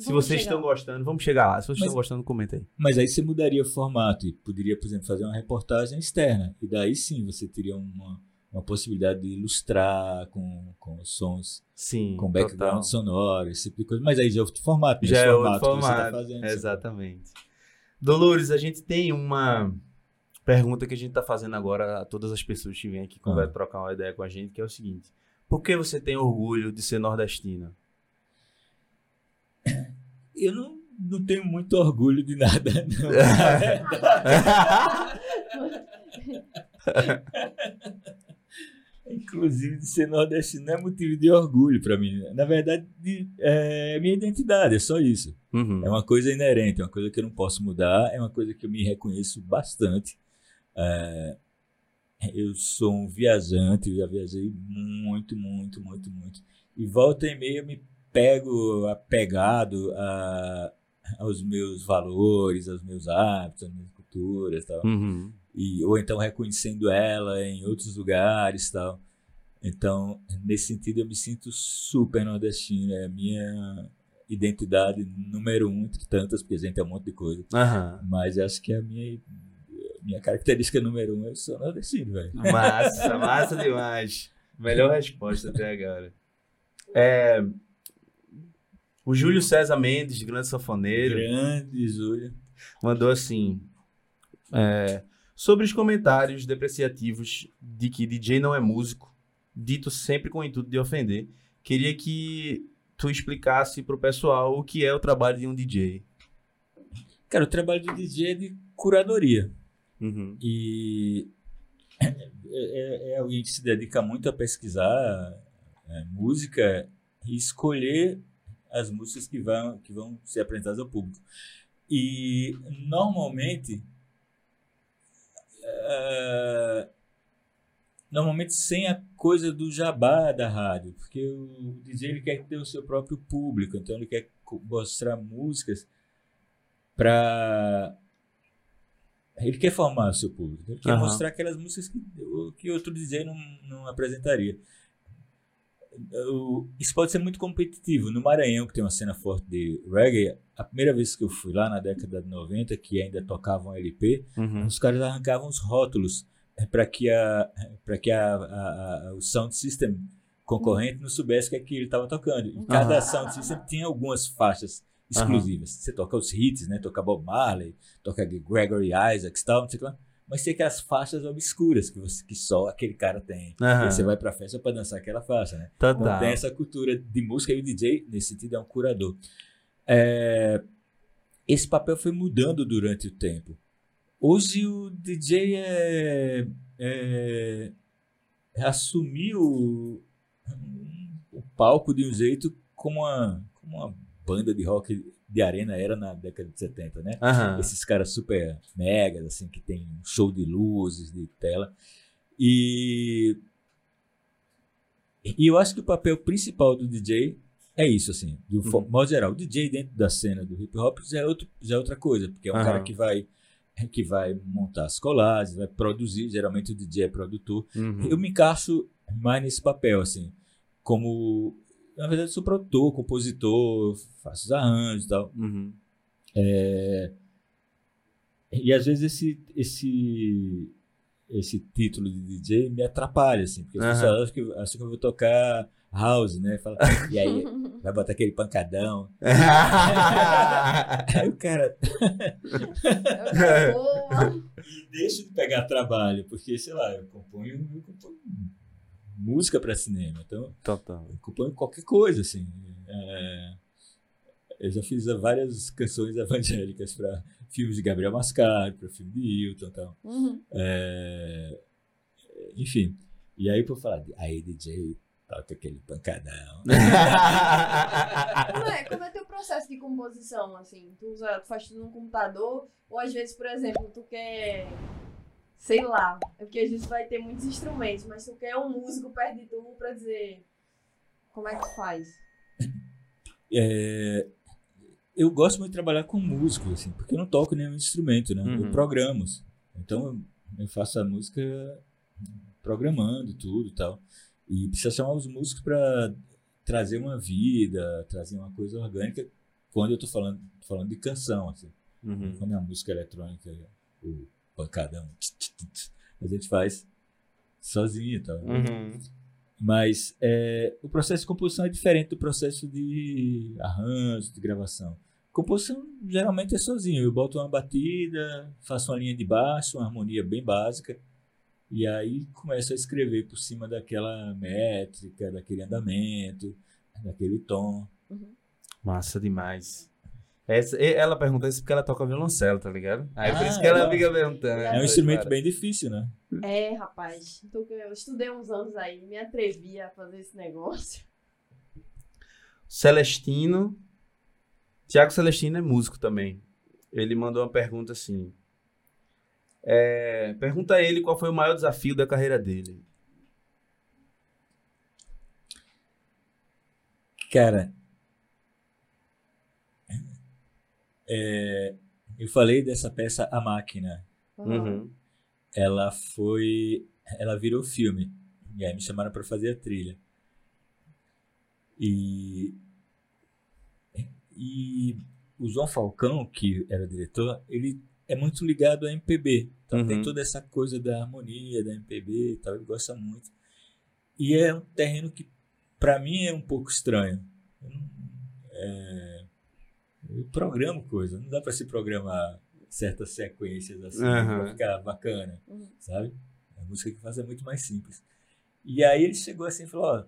A: Se
C: Vamos
A: vocês
C: chegar
A: estão gostando, vamos chegar lá. Se vocês
B: Mas-
A: estão gostando, comenta aí.
B: Mas aí você mudaria o formato e poderia, por exemplo, fazer uma reportagem externa. E daí sim você teria uma, uma possibilidade de ilustrar com, com sons,
A: Sim.
B: com background
A: total.
B: sonoro, esse tipo de coisa. Mas aí já é outro formato.
A: Já
B: esse
A: é outro
B: formato que você tá
A: formato.
B: fazendo.
A: Exatamente. Dolores, a gente tem uma pergunta que a gente tá fazendo agora a todas as pessoas que vêm aqui conver-
B: Ah.
A: trocar uma ideia com a gente, que é o seguinte. Por que você tem orgulho de ser nordestina?
B: Eu não, não tenho muito orgulho de nada, não. Inclusive, de ser nordestino não é motivo de orgulho para mim. Na verdade, de- é minha identidade, é só isso.
A: Uhum.
B: É uma coisa inerente, é uma coisa que eu não posso mudar, é uma coisa que eu me reconheço bastante. É, eu sou um viajante, eu já viajei muito, muito, muito, muito. E volta e meia eu me pego apegado a, aos meus valores, aos meus hábitos, às minhas culturas tal.
A: Uhum.
B: E, ou então reconhecendo ela em outros lugares tal. Então, nesse sentido, eu me sinto super nordestino. É a minha identidade número um entre tantas, porque a gente é um monte de coisa.
A: Aham.
B: Mas acho que a minha, minha característica número um é sou nordestino, velho.
A: Massa, massa demais. Melhor resposta até agora. É, o Júlio César Mendes, grande sanfoneiro,
B: Grande, Júlio.
A: mandou assim: é, sobre os comentários depreciativos de que DJ não é músico, dito sempre com o intuito de ofender, queria que tu explicasse pro pessoal o que é o trabalho de um DJ.
B: Cara, o trabalho de DJ é de curadoria.
A: Uhum.
B: E é, é- é alguém que se dedica muito a pesquisar é, música e escolher as músicas que vão, que vão ser apresentadas ao público. E normalmente. é, normalmente sem a coisa do jabá da rádio, porque o DJ ele quer ter o seu próprio público, então ele quer mostrar músicas para ele quer formar o seu público. Ele quer
A: Aham.
B: mostrar aquelas músicas que, que outro DJ não, não apresentaria. Isso pode ser muito competitivo. No Maranhão, que tem uma cena forte de reggae, a primeira vez que eu fui lá na década de 90, que ainda tocavam LP,
A: Uhum.
B: os caras arrancavam os rótulos para que, a, pra que a, a- a- o sound system concorrente não soubesse o que, é que ele estava tocando. E cada
A: Aham.
B: sound system tinha algumas faixas exclusivas. Você toca os hits, né? Toca Bob Marley, toca Gregory Isaacs tal, não sei o que lá. Mas tem aquelas faixas obscuras que, você, que só aquele cara tem. E você vai pra festa pra dançar aquela faixa, né?
A: Tá,
B: Então
A: tá.
B: tem essa cultura de música e o DJ, nesse sentido, é um curador. É, Esse papel foi mudando durante o tempo. Hoje o DJ é, é, assumiu o, o palco de um jeito como uma, como uma banda de rock de arena era na década de 70, né?
A: Aham.
B: Esses caras super megas, assim, que tem um show de luzes, de tela. E, e eu acho que o papel principal do DJ é isso, assim, de um
A: Uhum.
B: modo geral. O DJ dentro da cena do hip hop já é, outro, já é outra coisa, porque é um
A: Aham.
B: cara que vai, que vai montar as colagens, vai produzir, geralmente o DJ é produtor.
A: Uhum.
B: Eu me encaixo mais nesse papel, assim, como, na verdade, eu sou produtor, compositor, faço os arranjos e tal.
A: Uhum.
B: E às vezes esse, esse, esse título de DJ me atrapalha, assim, porque as
A: Aham.
B: pessoas acham que, acham que eu vou tocar house, né? Fala, e aí vai botar aquele pancadão. Aí o cara
C: Boa.
B: e deixa de pegar trabalho, porque, sei lá, eu componho, eu componho música para cinema. Então,
A: Total.
B: eu componho qualquer coisa, assim. É, eu já fiz várias canções evangélicas para filmes de Gabriel Mascaro, para filme de Hilton e tal.
C: Uhum.
B: É, enfim. E aí, por falar, de- aí, DJ, toca aquele pancadão.
C: Como é, como é teu processo de composição, assim? Tu, usa, tu faz tudo no computador? Ou às vezes, por exemplo, tu quer... Sei lá, é porque às vezes vai ter muitos instrumentos, mas tu quer um músico perto de tu pra dizer... Como é que tu faz?
B: É, eu gosto muito de trabalhar com músicos, assim, porque eu não toco nenhum instrumento, né?
A: Uhum.
B: Eu programo. Então, eu- faço a música programando tudo e tal. E precisa chamar os músicos para trazer uma vida, trazer uma coisa orgânica quando eu tô falando, tô falando de canção, assim.
A: Uhum.
B: Quando é a música eletrônica, o pancadão, a gente faz sozinho e tal.
A: Uhum.
B: Mas é, o processo de composição é diferente do processo de arranjo, de gravação. Composição geralmente é sozinho. Eu boto uma batida, faço uma linha de baixo, uma harmonia bem básica, e aí começo a escrever por cima daquela métrica, daquele andamento, daquele tom.
A: Massa demais. Essa, e- ela pergunta isso porque ela toca violoncelo, tá ligado? Aí por
B: Ah,
A: isso que ela
B: legal.
A: fica perguntando.
B: É um instrumento bem difícil, né?
C: É, rapaz. Eu estudei uns anos aí, me atrevi a fazer esse negócio.
A: Celestino. Tiago Celestino é músico também. Ele mandou uma pergunta assim. É, pergunta a ele qual foi o maior desafio da carreira dele.
B: Cara, é, eu falei dessa peça A Máquina.
A: Uhum.
B: ela foi. Ela virou filme. E aí me chamaram para fazer a trilha. E. E o João Falcão, que era o diretor, ele é muito ligado à MPB. Então
A: Uhum.
B: tem toda essa coisa da harmonia, da MPB e tal, ele gosta muito. E é um terreno que, para mim, é um pouco estranho. Eu, não- é, eu programo coisa, não dá para se programar certas sequências assim,
A: Aham.
B: pra ficar bacana,
C: Uhum.
B: sabe? A música que faz é muito mais simples. E aí ele chegou assim e falou: Ó,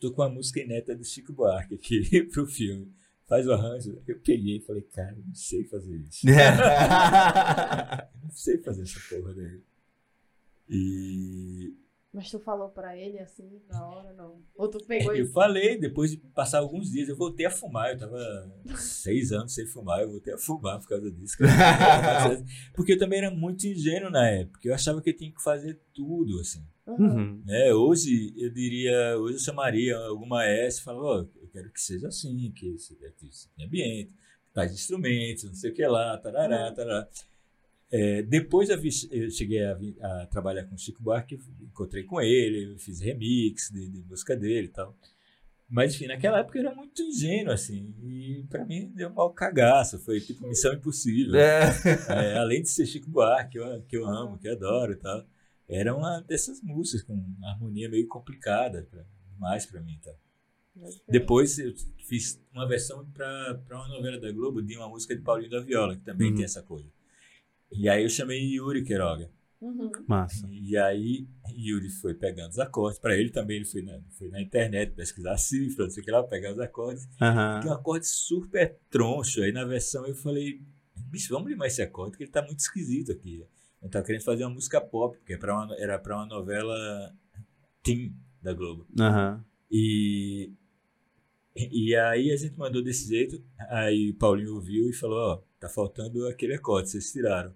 B: tô com a música ineta do Chico Buarque aqui pro filme. Faz o arranjo. Eu peguei e falei, cara, eu não sei fazer isso. Não sei fazer essa porra daí. E
C: Mas tu falou pra ele assim, na hora, não? Ou tu pegou
B: eu
C: isso?
B: falei, depois de passar alguns dias, eu voltei a fumar. Eu tava seis anos sem fumar, eu voltei a fumar por causa disso. cara. Porque eu também era muito ingênuo na época. Eu achava que eu tinha que fazer tudo, assim.
C: Uhum.
B: Né? Hoje eu diria, hoje eu chamaria alguma S e falava, ó, eu quero que seja assim, que você que você tenha ambiente, que faz instrumentos, não sei o que lá, tarará,
C: Uhum.
B: É, depois eu, vi- eu cheguei a, a trabalhar com o Chico Buarque, encontrei com ele, fiz remix de, de música dele e tal. Mas, enfim, naquela época eu era muito ingênuo, assim, e pra mim deu um mau cagaço, foi tipo missão impossível.
A: É.
B: É, além de ser Chico Buarque, que eu, que eu amo, que eu adoro e tal, era uma dessas músicas com uma harmonia meio complicada pra, demais pra mim. Tá? Depois eu fiz uma versão pra uma novela da Globo de uma música de Paulinho da Viola, que também
A: Uhum.
B: tem essa coisa. E aí eu chamei Yuri Queiroga.
C: Uhum.
A: Massa.
B: E aí Yuri foi pegando os acordes. Pra ele também ele foi na, foi na internet pesquisar cifra, não sei o que lá, pegar os acordes.
A: Aham.
B: Tem um acorde super troncho. Aí na versão eu falei, bicho, vamos limar esse acorde, porque ele tá muito esquisito aqui. Eu tava querendo fazer uma música pop, porque pra uma- era pra uma novela Teen da Globo.
A: Aham.
B: E, e aí a gente mandou desse jeito, aí Paulinho ouviu e falou, ó, tá faltando aquele acorde, vocês tiraram.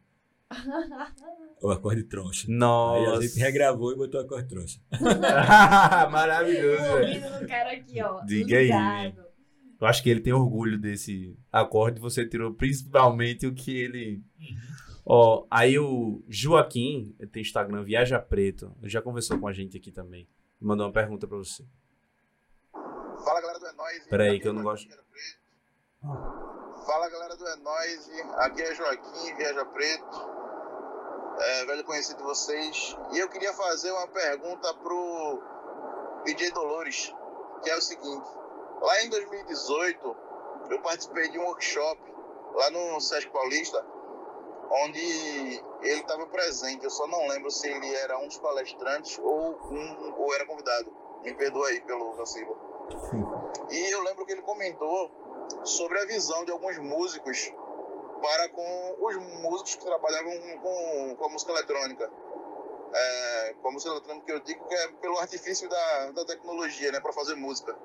B: O acorde troncho. Aí a
A: Nossa.
B: gente regravou e botou o acorde troncho.
C: o
A: Maravilhoso.
C: ouvido do cara aqui, ó.
A: Diga aí.
C: ligado.
A: Eu acho que ele tem orgulho desse acorde. Você tirou principalmente o que ele. Ó, aí o Joaquim, ele tem Instagram Viaja Preto. Ele já conversou com a gente aqui também. Mandou uma pergunta pra você.
D: Fala galera do É Nóis.
A: Peraí, que eu
D: é
A: não
D: Joaquim
A: gosto.
D: Fala galera do É Nóis. Aqui é Joaquim Viaja Preto. É, velho conhecido de vocês. E eu queria fazer uma pergunta pro DJ Dolores, que é o seguinte. Lá em 2018, eu participei de um workshop lá no Sesc Paulista, onde ele estava presente. Eu só não lembro se ele era um dos palestrantes ou, um, ou era convidado. Me perdoa aí pelo vacilo. E eu lembro que ele comentou sobre a visão de alguns músicos para com os músicos que trabalhavam com, com a música eletrônica. É, com a música eletrônica que eu digo que é pelo artifício da, da tecnologia, né, para fazer música.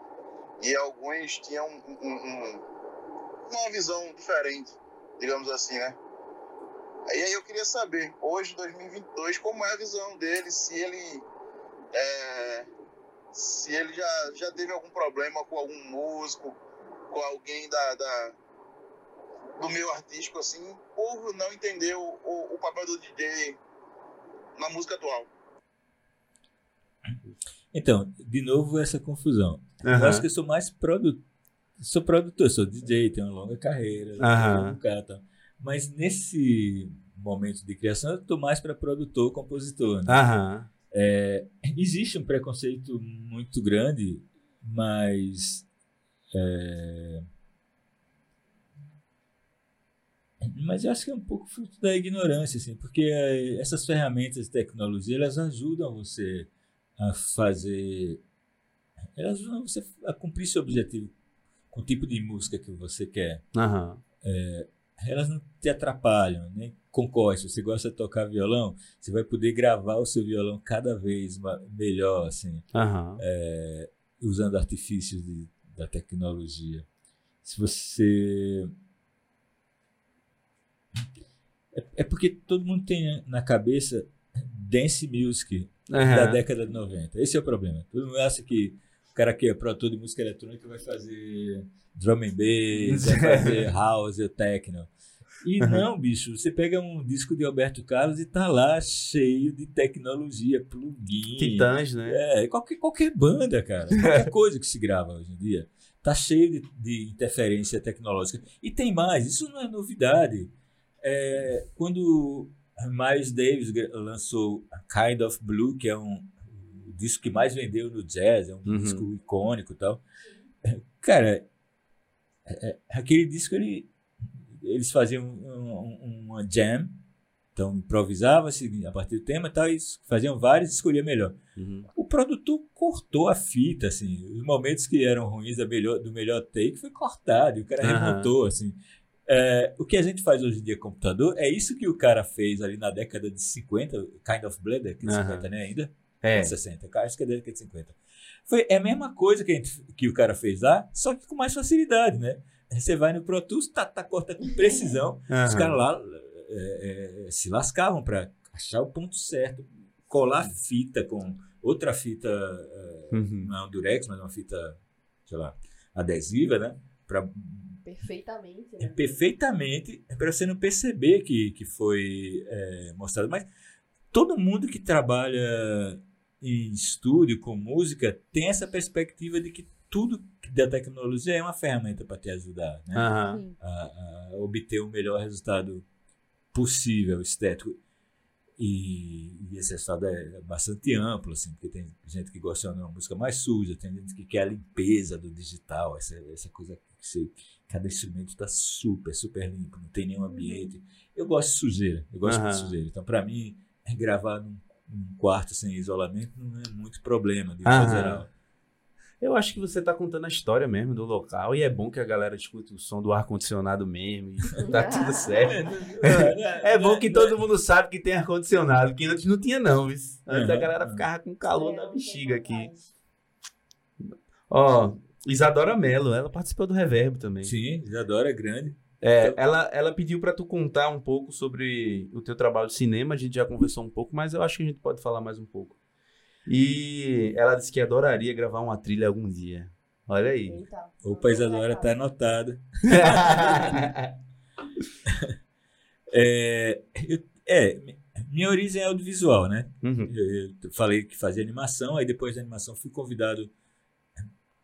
D: E alguns tinham um, um, uma visão diferente, digamos assim, né? E aí eu queria saber, hoje, 2022, como é a visão dele, se ele é, se ele já, já teve algum problema com algum músico, com alguém da, da do meio artístico, assim, por não entender o, o, o, papel do DJ na música atual.
B: Então, de novo essa confusão. Uhum. Eu acho que eu sou mais produtor. Sou produtor, sou DJ, tenho uma longa carreira, uhum. um cara, tá. mas nesse momento de criação eu estou mais para produtor, compositor. Né?
A: Uhum.
B: É, existe um preconceito muito grande, mas é, mas eu acho que é um pouco fruto da ignorância, assim, porque é, essas ferramentas de tecnologia elas ajudam você a fazer, elas ajudam você a cumprir seu objetivo com o tipo de música que você quer.
A: Uhum.
B: É, elas não te atrapalham, nem concorrem. Se você gosta de tocar violão, você vai poder gravar o seu violão cada vez melhor, assim,
A: uhum.
B: é, usando artifícios de, da tecnologia. Se você é, é, porque todo mundo tem na cabeça dance music uhum. da década de 90. Esse é o problema. Todo mundo acha que o cara que é produtor de música eletrônica vai fazer drum and bass, vai fazer house ou techno. E uhum. não, bicho, você pega um disco de Alberto Carlos e tá lá cheio de tecnologia, plugin.
A: Titãs, né?
B: É, qualquer, qualquer banda, cara. Qualquer coisa que se grava hoje em dia. Tá cheio de, de interferência tecnológica. E tem mais, isso não é novidade. É, quando Miles Davis lançou Kind of Blue, que é um disco que mais vendeu no jazz, é um uhum. disco icônico e tal. Cara, é, é, aquele disco ele, eles faziam um, uma jam, então improvisava-se a partir do tema e tal, e faziam vários e escolhia melhor.
A: Uhum.
B: O produtor cortou a fita, assim, os momentos que eram ruins do melhor, do melhor take foi cortado, e o cara uhum. remontou, assim. É, o que a gente faz hoje em dia com computador é isso que o cara fez ali na década de 50, Kind of Blood, década de 50, né, ainda?
A: É.
B: 60, acho que é década de 50. Foi, é a mesma coisa que, gente, que o cara fez lá, só que com mais facilidade, né? Você vai no Pro Tools, tá, tá corta com precisão. Uhum. Os caras lá é, é, se lascavam para achar o ponto certo, colar fita com outra fita, é,
A: uhum.
B: não é um durex, mas uma fita, sei lá, adesiva, né? Pra,
C: perfeitamente.
B: Né? Perfeitamente, para você não perceber que, que foi é, mostrado. Mas todo mundo que trabalha em estúdio com música tem essa perspectiva de que tudo da tecnologia é uma ferramenta para te ajudar né?
A: uhum.
B: a, a, obter o melhor resultado possível estético. E, e, esse resultado é bastante amplo, assim, porque tem gente que gosta de uma música mais suja, tem gente que quer a limpeza do digital, essa, essa coisa que você, cada instrumento está super, super limpo, não tem nenhum ambiente. Eu gosto de sujeira, eu gosto uhum. de sujeira. Então, para mim, gravar num um quarto sem isolamento não é muito problema, de
A: ah, geral. Eu acho que você está contando a história mesmo do local e é bom que a galera escute o som do ar-condicionado mesmo e tá tudo certo. é bom que todo mundo sabe que tem ar-condicionado, que antes não tinha não? Antes a galera ficava com calor na bexiga aqui. Ó, Isadora Mello, ela participou do Reverb também.
B: Sim, Isadora é grande.
A: É, ela, ela pediu para tu contar um pouco sobre o teu trabalho de cinema, a gente já conversou um pouco, mas eu acho que a gente pode falar mais um pouco. E ela disse que adoraria gravar uma trilha algum dia. Olha aí.
C: Eita.
B: Opa, Isadora tá anotado. é, eu, é, minha origem é audiovisual, né?
A: Uhum.
B: Eu, eu, falei que fazia animação, aí depois da animação fui convidado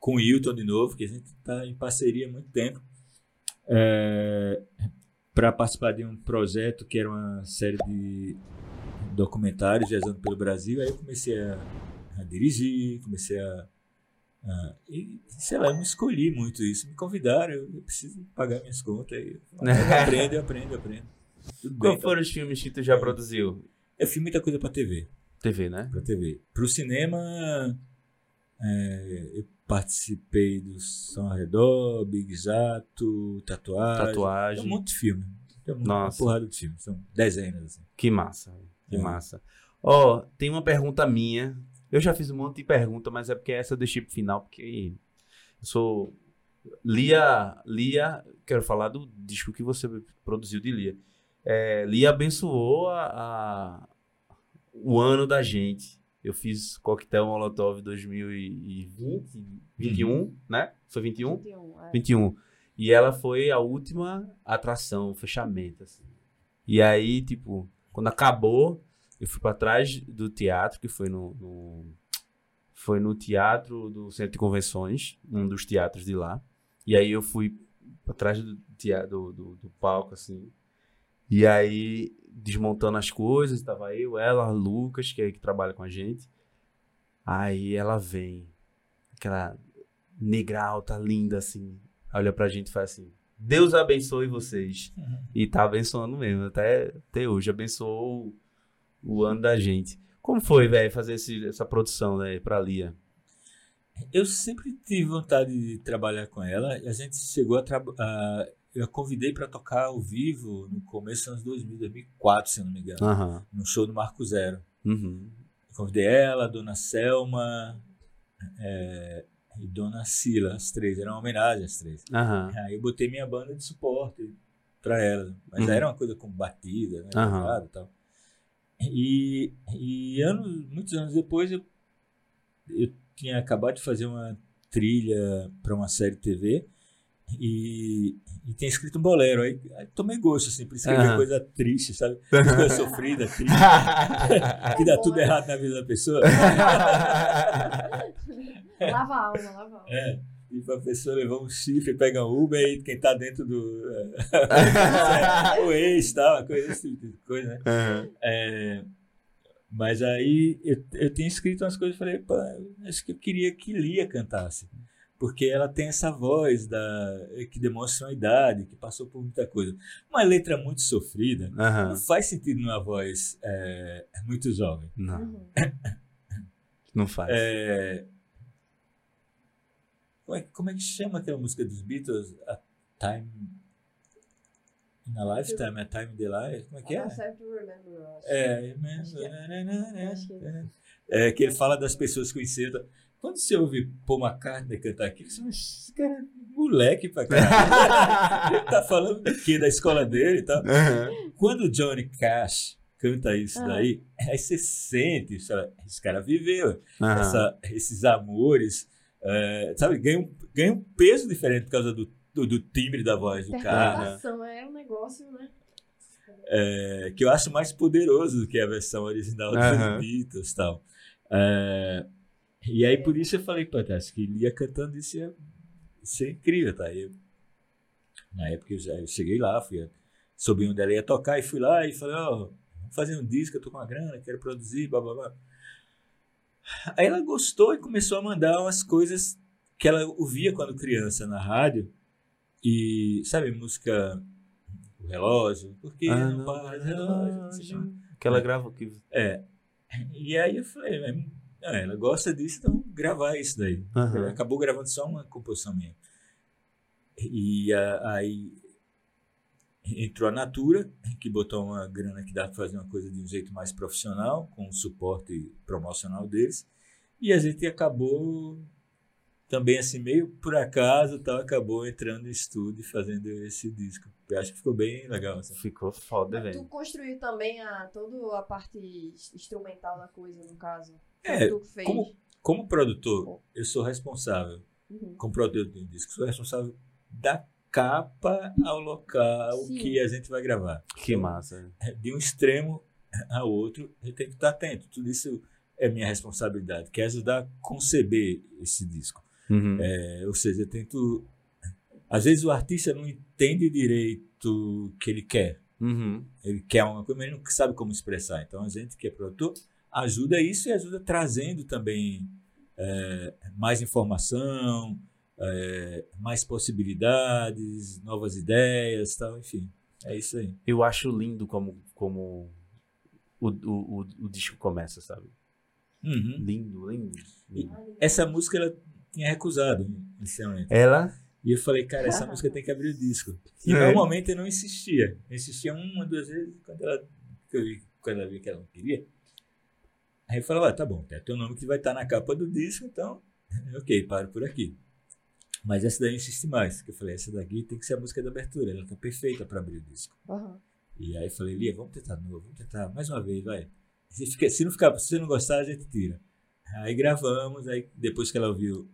B: com o Hilton de novo, que a gente está em parceria há muito tempo é, para participar de um projeto que era uma série de documentários viajando pelo Brasil. Aí eu comecei a, a dirigir, comecei a, a, e, sei lá, eu não escolhi muito isso. Me convidaram, eu, eu preciso pagar minhas contas. Aí, eu aprendo, eu aprendo, eu aprendo. Tudo bem,
A: Qual
B: então.
A: foram os filmes que tu já produziu?
B: Eu fiz muita coisa pra TV.
A: TV, né?
B: Pra TV. Pro cinema, é, eu participei do São Redor, Big Zato, Tatuagem. Tem
A: Tatuagem.
B: um monte de filme. Tem uma
A: Nossa.
B: porrada de filmes. São dezenas, assim.
A: Que massa, que
B: É.
A: massa. Ó, tem uma pergunta minha. Eu já fiz um monte de pergunta, mas é porque essa eu deixei pro final, porque eu sou. Lia, Lia, quero falar do disco que você produziu de Lia. É, Lia abençoou a, a- o ano da gente. Eu fiz Coquetel Molotov 2020, 21, né? Foi 21?
C: 21, é.
A: 21. E ela foi a última atração, o fechamento, assim. E aí, tipo, quando acabou, eu fui pra trás do teatro, que foi no, no- foi no teatro do Centro de Convenções, um dos teatros de lá. E aí eu fui pra trás do, teatro, do, do, do palco, assim. E aí, desmontando as coisas, tava eu, ela, Lucas, que é que trabalha com a gente. Aí ela vem, aquela negra alta, linda, assim, olha pra gente e fala assim: Deus abençoe vocês. E tá abençoando mesmo, até, até hoje. Abençoou o, ano da gente. Como foi, velho, fazer esse- essa produção, né, pra Lia?
B: Eu sempre tive vontade de trabalhar com ela. A gente chegou a trabalhar. Eu convidei para tocar ao vivo no começo dos anos 2000, 2004, se não me engano, no show do Marco Zero.
A: Uhum.
B: Convidei ela, Dona Selma é, e Dona Sila, as três. Era uma homenagem às três.
A: Aham.
B: Aí eu botei minha banda de suporte para ela. Mas
A: Uhum.
B: era uma coisa com batida, né? Teclado e tal. E, e anos, muitos anos depois eu, eu tinha acabado de fazer uma trilha para uma série TV e, e tinha escrito um bolero. Aí, aí tomei gosto, assim, por escrever
A: Aham.
B: coisa triste, sabe? Coisa sofrida, triste, que dá tudo errado na vida da pessoa.
C: Lava a alma, lava a alma.
B: É. E pra pessoa levar um chifre, pega um Uber e quem tá dentro do. é, o ex, tal, coisa, esse tipo de coisa, né?
A: Aham.
B: É, mas aí eu, eu tinha escrito umas coisas e falei, pô, acho que eu queria que Lia cantasse. Porque ela tem essa voz da, que demonstra uma idade, que passou por muita coisa. Uma letra muito sofrida,
A: Aham.
B: não faz sentido numa voz é, muito jovem.
A: Não,
C: Uhum.
A: não faz.
B: É, como, é, como é que chama aquela música dos Beatles? A Time. In a Lifetime, a Time the Life? Como é que é? É,
C: Acho que Acho que é.
B: é, que ele fala das pessoas conhecidas. Quando você ouve Paul McCartney cantar aquilo, você fala, esse cara é moleque pra caralho. ele tá falando do quê? Da escola dele e tal.
A: Aham.
B: Quando o Johnny Cash canta isso
C: Ah.
B: daí, aí você sente, você fala, esse cara viveu
A: Aham.
B: essa- esses amores, é, sabe, ganha um, ganha um peso diferente por causa do, do, do timbre da voz do cara,
C: Interpretação é um negócio, né?
B: é, que eu acho mais poderoso do que a versão original dos. Beatles e tal. É, e aí por isso eu falei, pô, acho que ele ia cantando isso ia ser incrível, tá? Eu, na época eu, já, eu cheguei lá, fui, soube onde ela ia tocar e fui lá e falei, ó, vamos fazer um disco, eu tô com uma grana, quero produzir, blá blá blá. Aí ela gostou e começou a mandar umas coisas que ela ouvia quando criança na rádio. E, sabe, música O Relógio, porque
A: Ah,
B: não para o relógio. não o quê.
A: Que ela grava que
B: É. E aí eu falei, "Mas, ah, ela gosta disso, então gravar isso daí.
A: Aham.
B: Acabou gravando só uma composição minha. E ah, aí entrou a Natura, que botou uma grana que dá para fazer uma coisa de um jeito mais profissional, com o suporte promocional deles. E a gente acabou também assim, meio por acaso, tal, acabou entrando em estúdio e fazendo esse disco. Eu acho que ficou bem legal. Assim.
A: ficou foda,
C: Tu
A: velho.
C: construiu também a, toda a parte instrumental da coisa, no caso.
B: É, como- Como produtor, eu sou responsável
C: Uhum.
B: como produtor de disco, sou responsável da capa ao local
C: Sim.
B: que a gente vai gravar.
A: Que massa.
B: De um extremo ao outro, a gente tem que estar atento. Tudo isso é minha responsabilidade, que é ajudar a conceber esse disco.
A: Uhum.
B: É, ou seja, eu tento. Às vezes o artista não entende direito o que ele quer.
A: Uhum.
B: Ele quer uma coisa, mas ele não sabe como expressar. Então a gente que é produtor ajuda isso e ajuda trazendo também é, mais informação, é, mais possibilidades, novas ideias, tal, enfim. É isso aí.
A: Eu acho lindo como, como o, o, o, o disco começa, sabe?
B: Uhum.
A: Lindo, lindo. lindo.
B: Essa música ela tinha recusado inicialmente.
A: Ela?
B: E eu falei, cara, essa música tem que abrir o disco. E
A: É.
B: normalmente eu não insistia. Eu insistia uma, duas vezes quando ela, quando ela vi que ela não queria. Aí eu falei, ah, tá bom, tem teu nome que vai estar na capa do disco, então, ok, paro por aqui. Mas essa daí eu insisti mais, que eu falei, essa daqui tem que ser a música da abertura, ela tá perfeita para abrir o disco.
C: Aham.
B: E aí eu falei, Lia, vamos tentar de novo, vamos tentar mais uma vez, vai. Se, fica- se não ficar, se você não gostar, a gente tira. Aí gravamos, aí depois que ela ouviu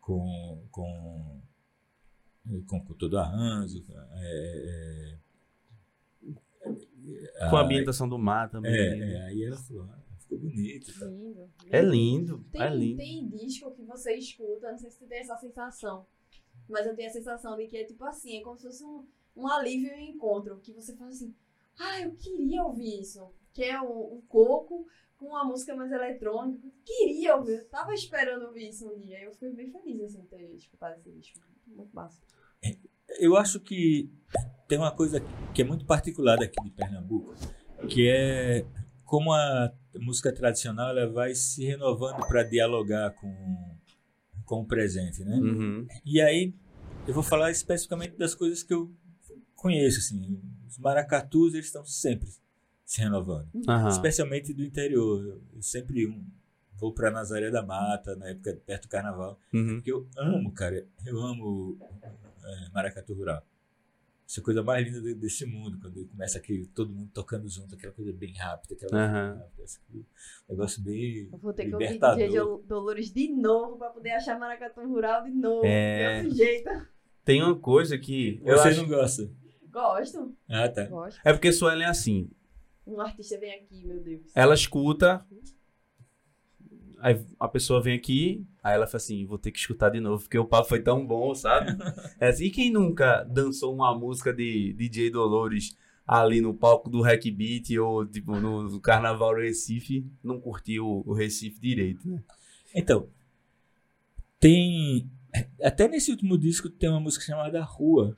B: com, com, com, com todo o arranjo, é, é,
A: Com a ambientação do mar também.
B: é, é, aí ela falou, ah, ficou bonito. e tal.
C: Lindo.
A: É lindo,
C: Tem,
A: é lindo.
C: tem disco que você escuta, não sei se você tem essa sensação, mas eu tenho a sensação de que é tipo assim, é como se fosse um, um alívio e um encontro, que você fala assim, ah, eu queria ouvir isso, que é o, o Coco com uma música mais eletrônica, queria ouvir, eu tava esperando ouvir isso um dia, eu fiquei bem feliz assim, de ter escutado esse disco, muito massa.
B: Eu acho que tem uma coisa que é muito particular daqui de Pernambuco, que é como a música tradicional ela vai se renovando para dialogar com, com o presente, né?
A: Uhum.
B: E aí eu vou falar especificamente das coisas que eu conheço, assim. Os maracatus, eles estão sempre se renovando.
A: Aham.
B: Especialmente do interior. Eu, eu sempre um, vou para Nazaré da Mata, na época perto do carnaval.
A: Uhum.
B: Porque eu amo, cara. Eu amo é, maracatu rural. Isso é a coisa mais linda de- desse mundo, quando começa aquele, todo mundo tocando junto, aquela coisa bem rápida, aquela coisa
A: Aham.
B: bem rápida, assim, um negócio bem
C: Eu vou ter que ouvir
B: libertador.
C: DJ Dol- Dolores de novo pra poder achar Maracatu Rural de novo,
A: É.
C: de outro jeito.
A: Tem uma coisa que. Eu
B: Você
A: acho...
B: não gosta?
C: Gosto,
B: Ah, tá.
C: gosto.
A: É porque Suelen é assim.
C: Um artista vem aqui, meu Deus.
A: Ela escuta. Aí a pessoa vem aqui, aí ela fala assim, vou ter que escutar de novo, porque o papo foi tão bom, sabe? É assim, e quem nunca dançou uma música de DJ Dolores ali no palco do Hack Beat ou tipo, no, no Carnaval Recife, não curtiu o Recife direito, né?
B: Então, tem. Até nesse último disco tem uma música chamada Rua,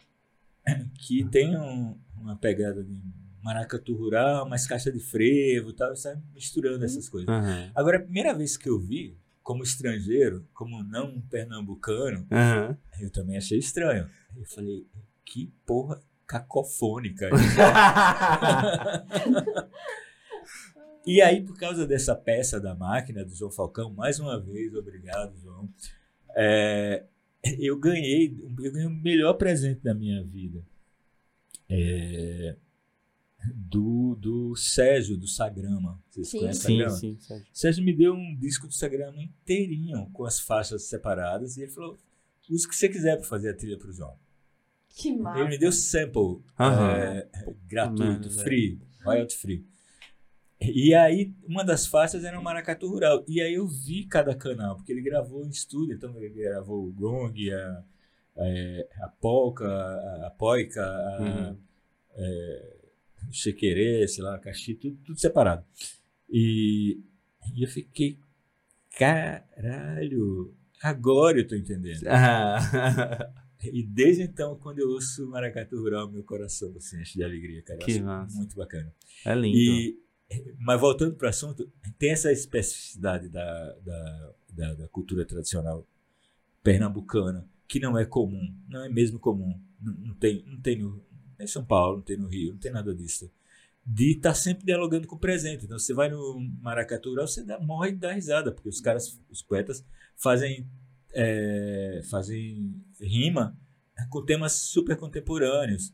B: que tem um- uma pegada de maracatu rural, mais caixa de frevo tal, sai misturando essas coisas.
A: Aham.
B: Agora, a primeira vez que eu vi, como estrangeiro, como não pernambucano,
A: Aham.
B: eu também achei estranho. Eu falei, que porra cacofônica. E aí, por causa dessa peça da máquina do João Falcão, mais uma vez, obrigado, João. é, eu ganhei, eu ganhei o melhor presente da minha vida. É, do, do Sérgio, do Sagrama. Vocês
C: Sim.
B: conhecem
A: sim,
B: Sagrama?
A: sim, sim.
B: Sérgio me deu um disco do Sagrama inteirinho, com as faixas separadas, e ele falou: use o que você quiser para fazer a trilha para o João.
C: Que
B: Ele
C: massa.
B: me deu sample é, gratuito,
A: merda,
B: free, royalty free. E aí, uma das faixas era o Maracatu Rural. E aí eu vi cada canal, porque ele gravou em estúdio, então ele gravou o gong, a, a, a polca, a, a poica, a,
A: Uhum.
B: é, chequerê, sei lá, caxi, tudo, tudo separado. E, e eu fiquei, caralho, agora eu tô entendendo.
A: Ah,
B: E desde então, quando eu ouço Maracatu Rural, meu coração se enche de alegria, cara.
A: Que massa.
B: muito bacana.
A: é lindo.
B: E, mas voltando para o assunto, tem essa especificidade da, da, da, da cultura tradicional pernambucana, que não é comum, não é mesmo comum. Não, não tem, não tem no, nem em São Paulo, não tem no Rio, não tem nada disso. De estar sempre dialogando com o presente. Então, você vai no Maracatu você dá, morre de dar risada, porque os caras, os poetas, fazem, é, fazem rima com temas super contemporâneos.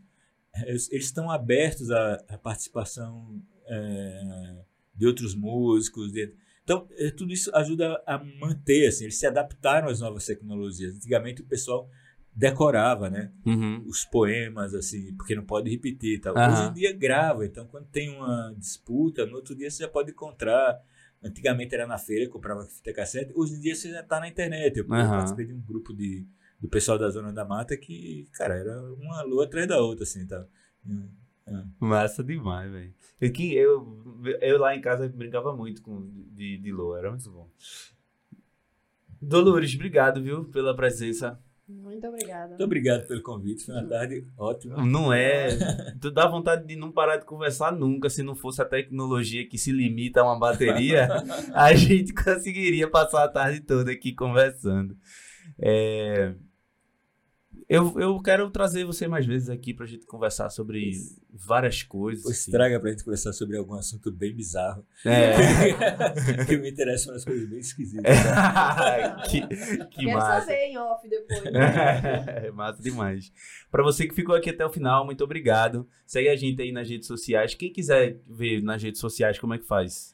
B: Eles eles estão abertos à, à participação é, de outros músicos. de- então, é, tudo isso ajuda a manter. Assim, eles se adaptaram às novas tecnologias. Antigamente, o pessoal decorava né,
A: Uhum.
B: os poemas, assim, porque não pode repetir. Tal.
A: Aham.
B: Hoje em dia, grava. Então, quando tem uma disputa, no outro dia você já pode encontrar. Antigamente era na feira, comprava fita cassete. Hoje em dia você já está na internet. Eu, eu
A: Aham.
B: participei de um grupo de, do pessoal da Zona da Mata que, cara, era uma lua atrás da outra, assim, tá?
A: Massa demais, velho. Eu, eu, eu lá em casa brincava muito com de, de Lô, era muito bom. Dolores, obrigado, viu, pela presença.
C: Muito obrigada.
B: Muito obrigado pelo convite, foi uma tarde ótima.
A: Não é. Tu dá vontade de não parar de conversar nunca. Se não fosse a tecnologia que se limita a uma bateria, a gente conseguiria passar a tarde toda aqui conversando. É, Eu, eu quero trazer você mais vezes aqui pra gente conversar sobre várias coisas.
B: Pois
A: assim.
B: traga pra gente conversar sobre algum assunto bem bizarro.
A: É.
B: que me interessam umas coisas bem esquisitas.
A: que que
C: Quero
A: massa.
C: saber em off depois.
A: É massa demais. Pra você que ficou aqui até o final, muito obrigado. Segue a gente aí nas redes sociais. Quem quiser ver nas redes sociais, como é que faz?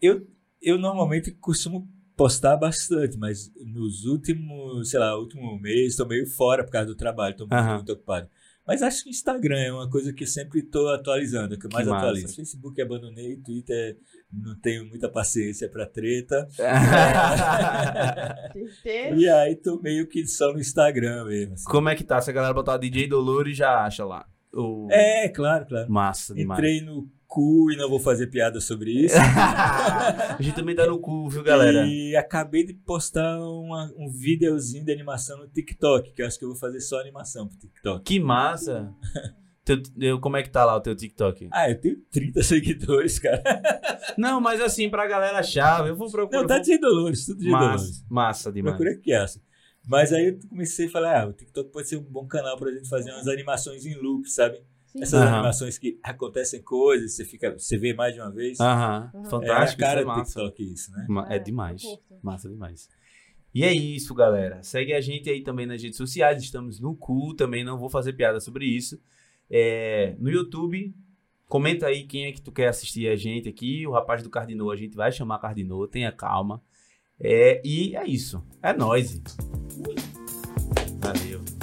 B: Eu, eu normalmente costumo postar bastante, mas nos últimos, sei lá, último mês, estou meio fora por causa do trabalho, estou muito,
A: Aham.
B: muito ocupado. Mas acho que o Instagram é uma coisa que sempre estou atualizando, que eu
A: Que
B: mais
A: massa.
B: atualizo. Facebook abandonei, Twitter não tenho muita paciência para treta.
C: Que.
B: E aí tô meio que só no Instagram mesmo. assim.
A: como é que tá? Se a galera botar DJ Dolores, já acha lá. O...
B: É, claro, claro.
A: Massa demais.
B: Entrei no cu e não vou fazer piada sobre isso.
A: a gente também tá no cu, viu, galera?
B: E acabei de postar uma- um videozinho de animação no TikTok, que eu acho que eu vou fazer só animação pro TikTok.
A: Que massa. Teu- eu- como é que tá lá o teu TikTok?
B: Ah, eu tenho 30 seguidores, cara.
A: Não, mas assim, pra galera chave, eu vou procurar.
B: Não, tá de Dolores, tudo de
A: massa,
B: Dolores.
A: massa demais.
B: Procura que. Mas aí eu comecei a falar, ah, o TikTok pode ser um bom canal pra gente fazer umas animações em loop, sabe?
C: Sim.
B: Essas
A: Aham.
B: animações que acontecem coisas, você fica, você vê mais de uma vez.
A: Aham,
C: Aham.
B: é a
A: fantástico,
B: cara
A: isso é massa.
B: TikTok isso, né?
A: É
C: É,
A: demais. Massa demais. E é isso, galera. Segue a gente aí também nas redes sociais. Estamos no cu também. Não vou fazer piada sobre isso. É, no YouTube, comenta aí quem é que tu quer assistir a gente aqui. O rapaz do Cardinô, a gente vai chamar Cardinô. Tenha calma. É, e é isso. É nóis. Valeu.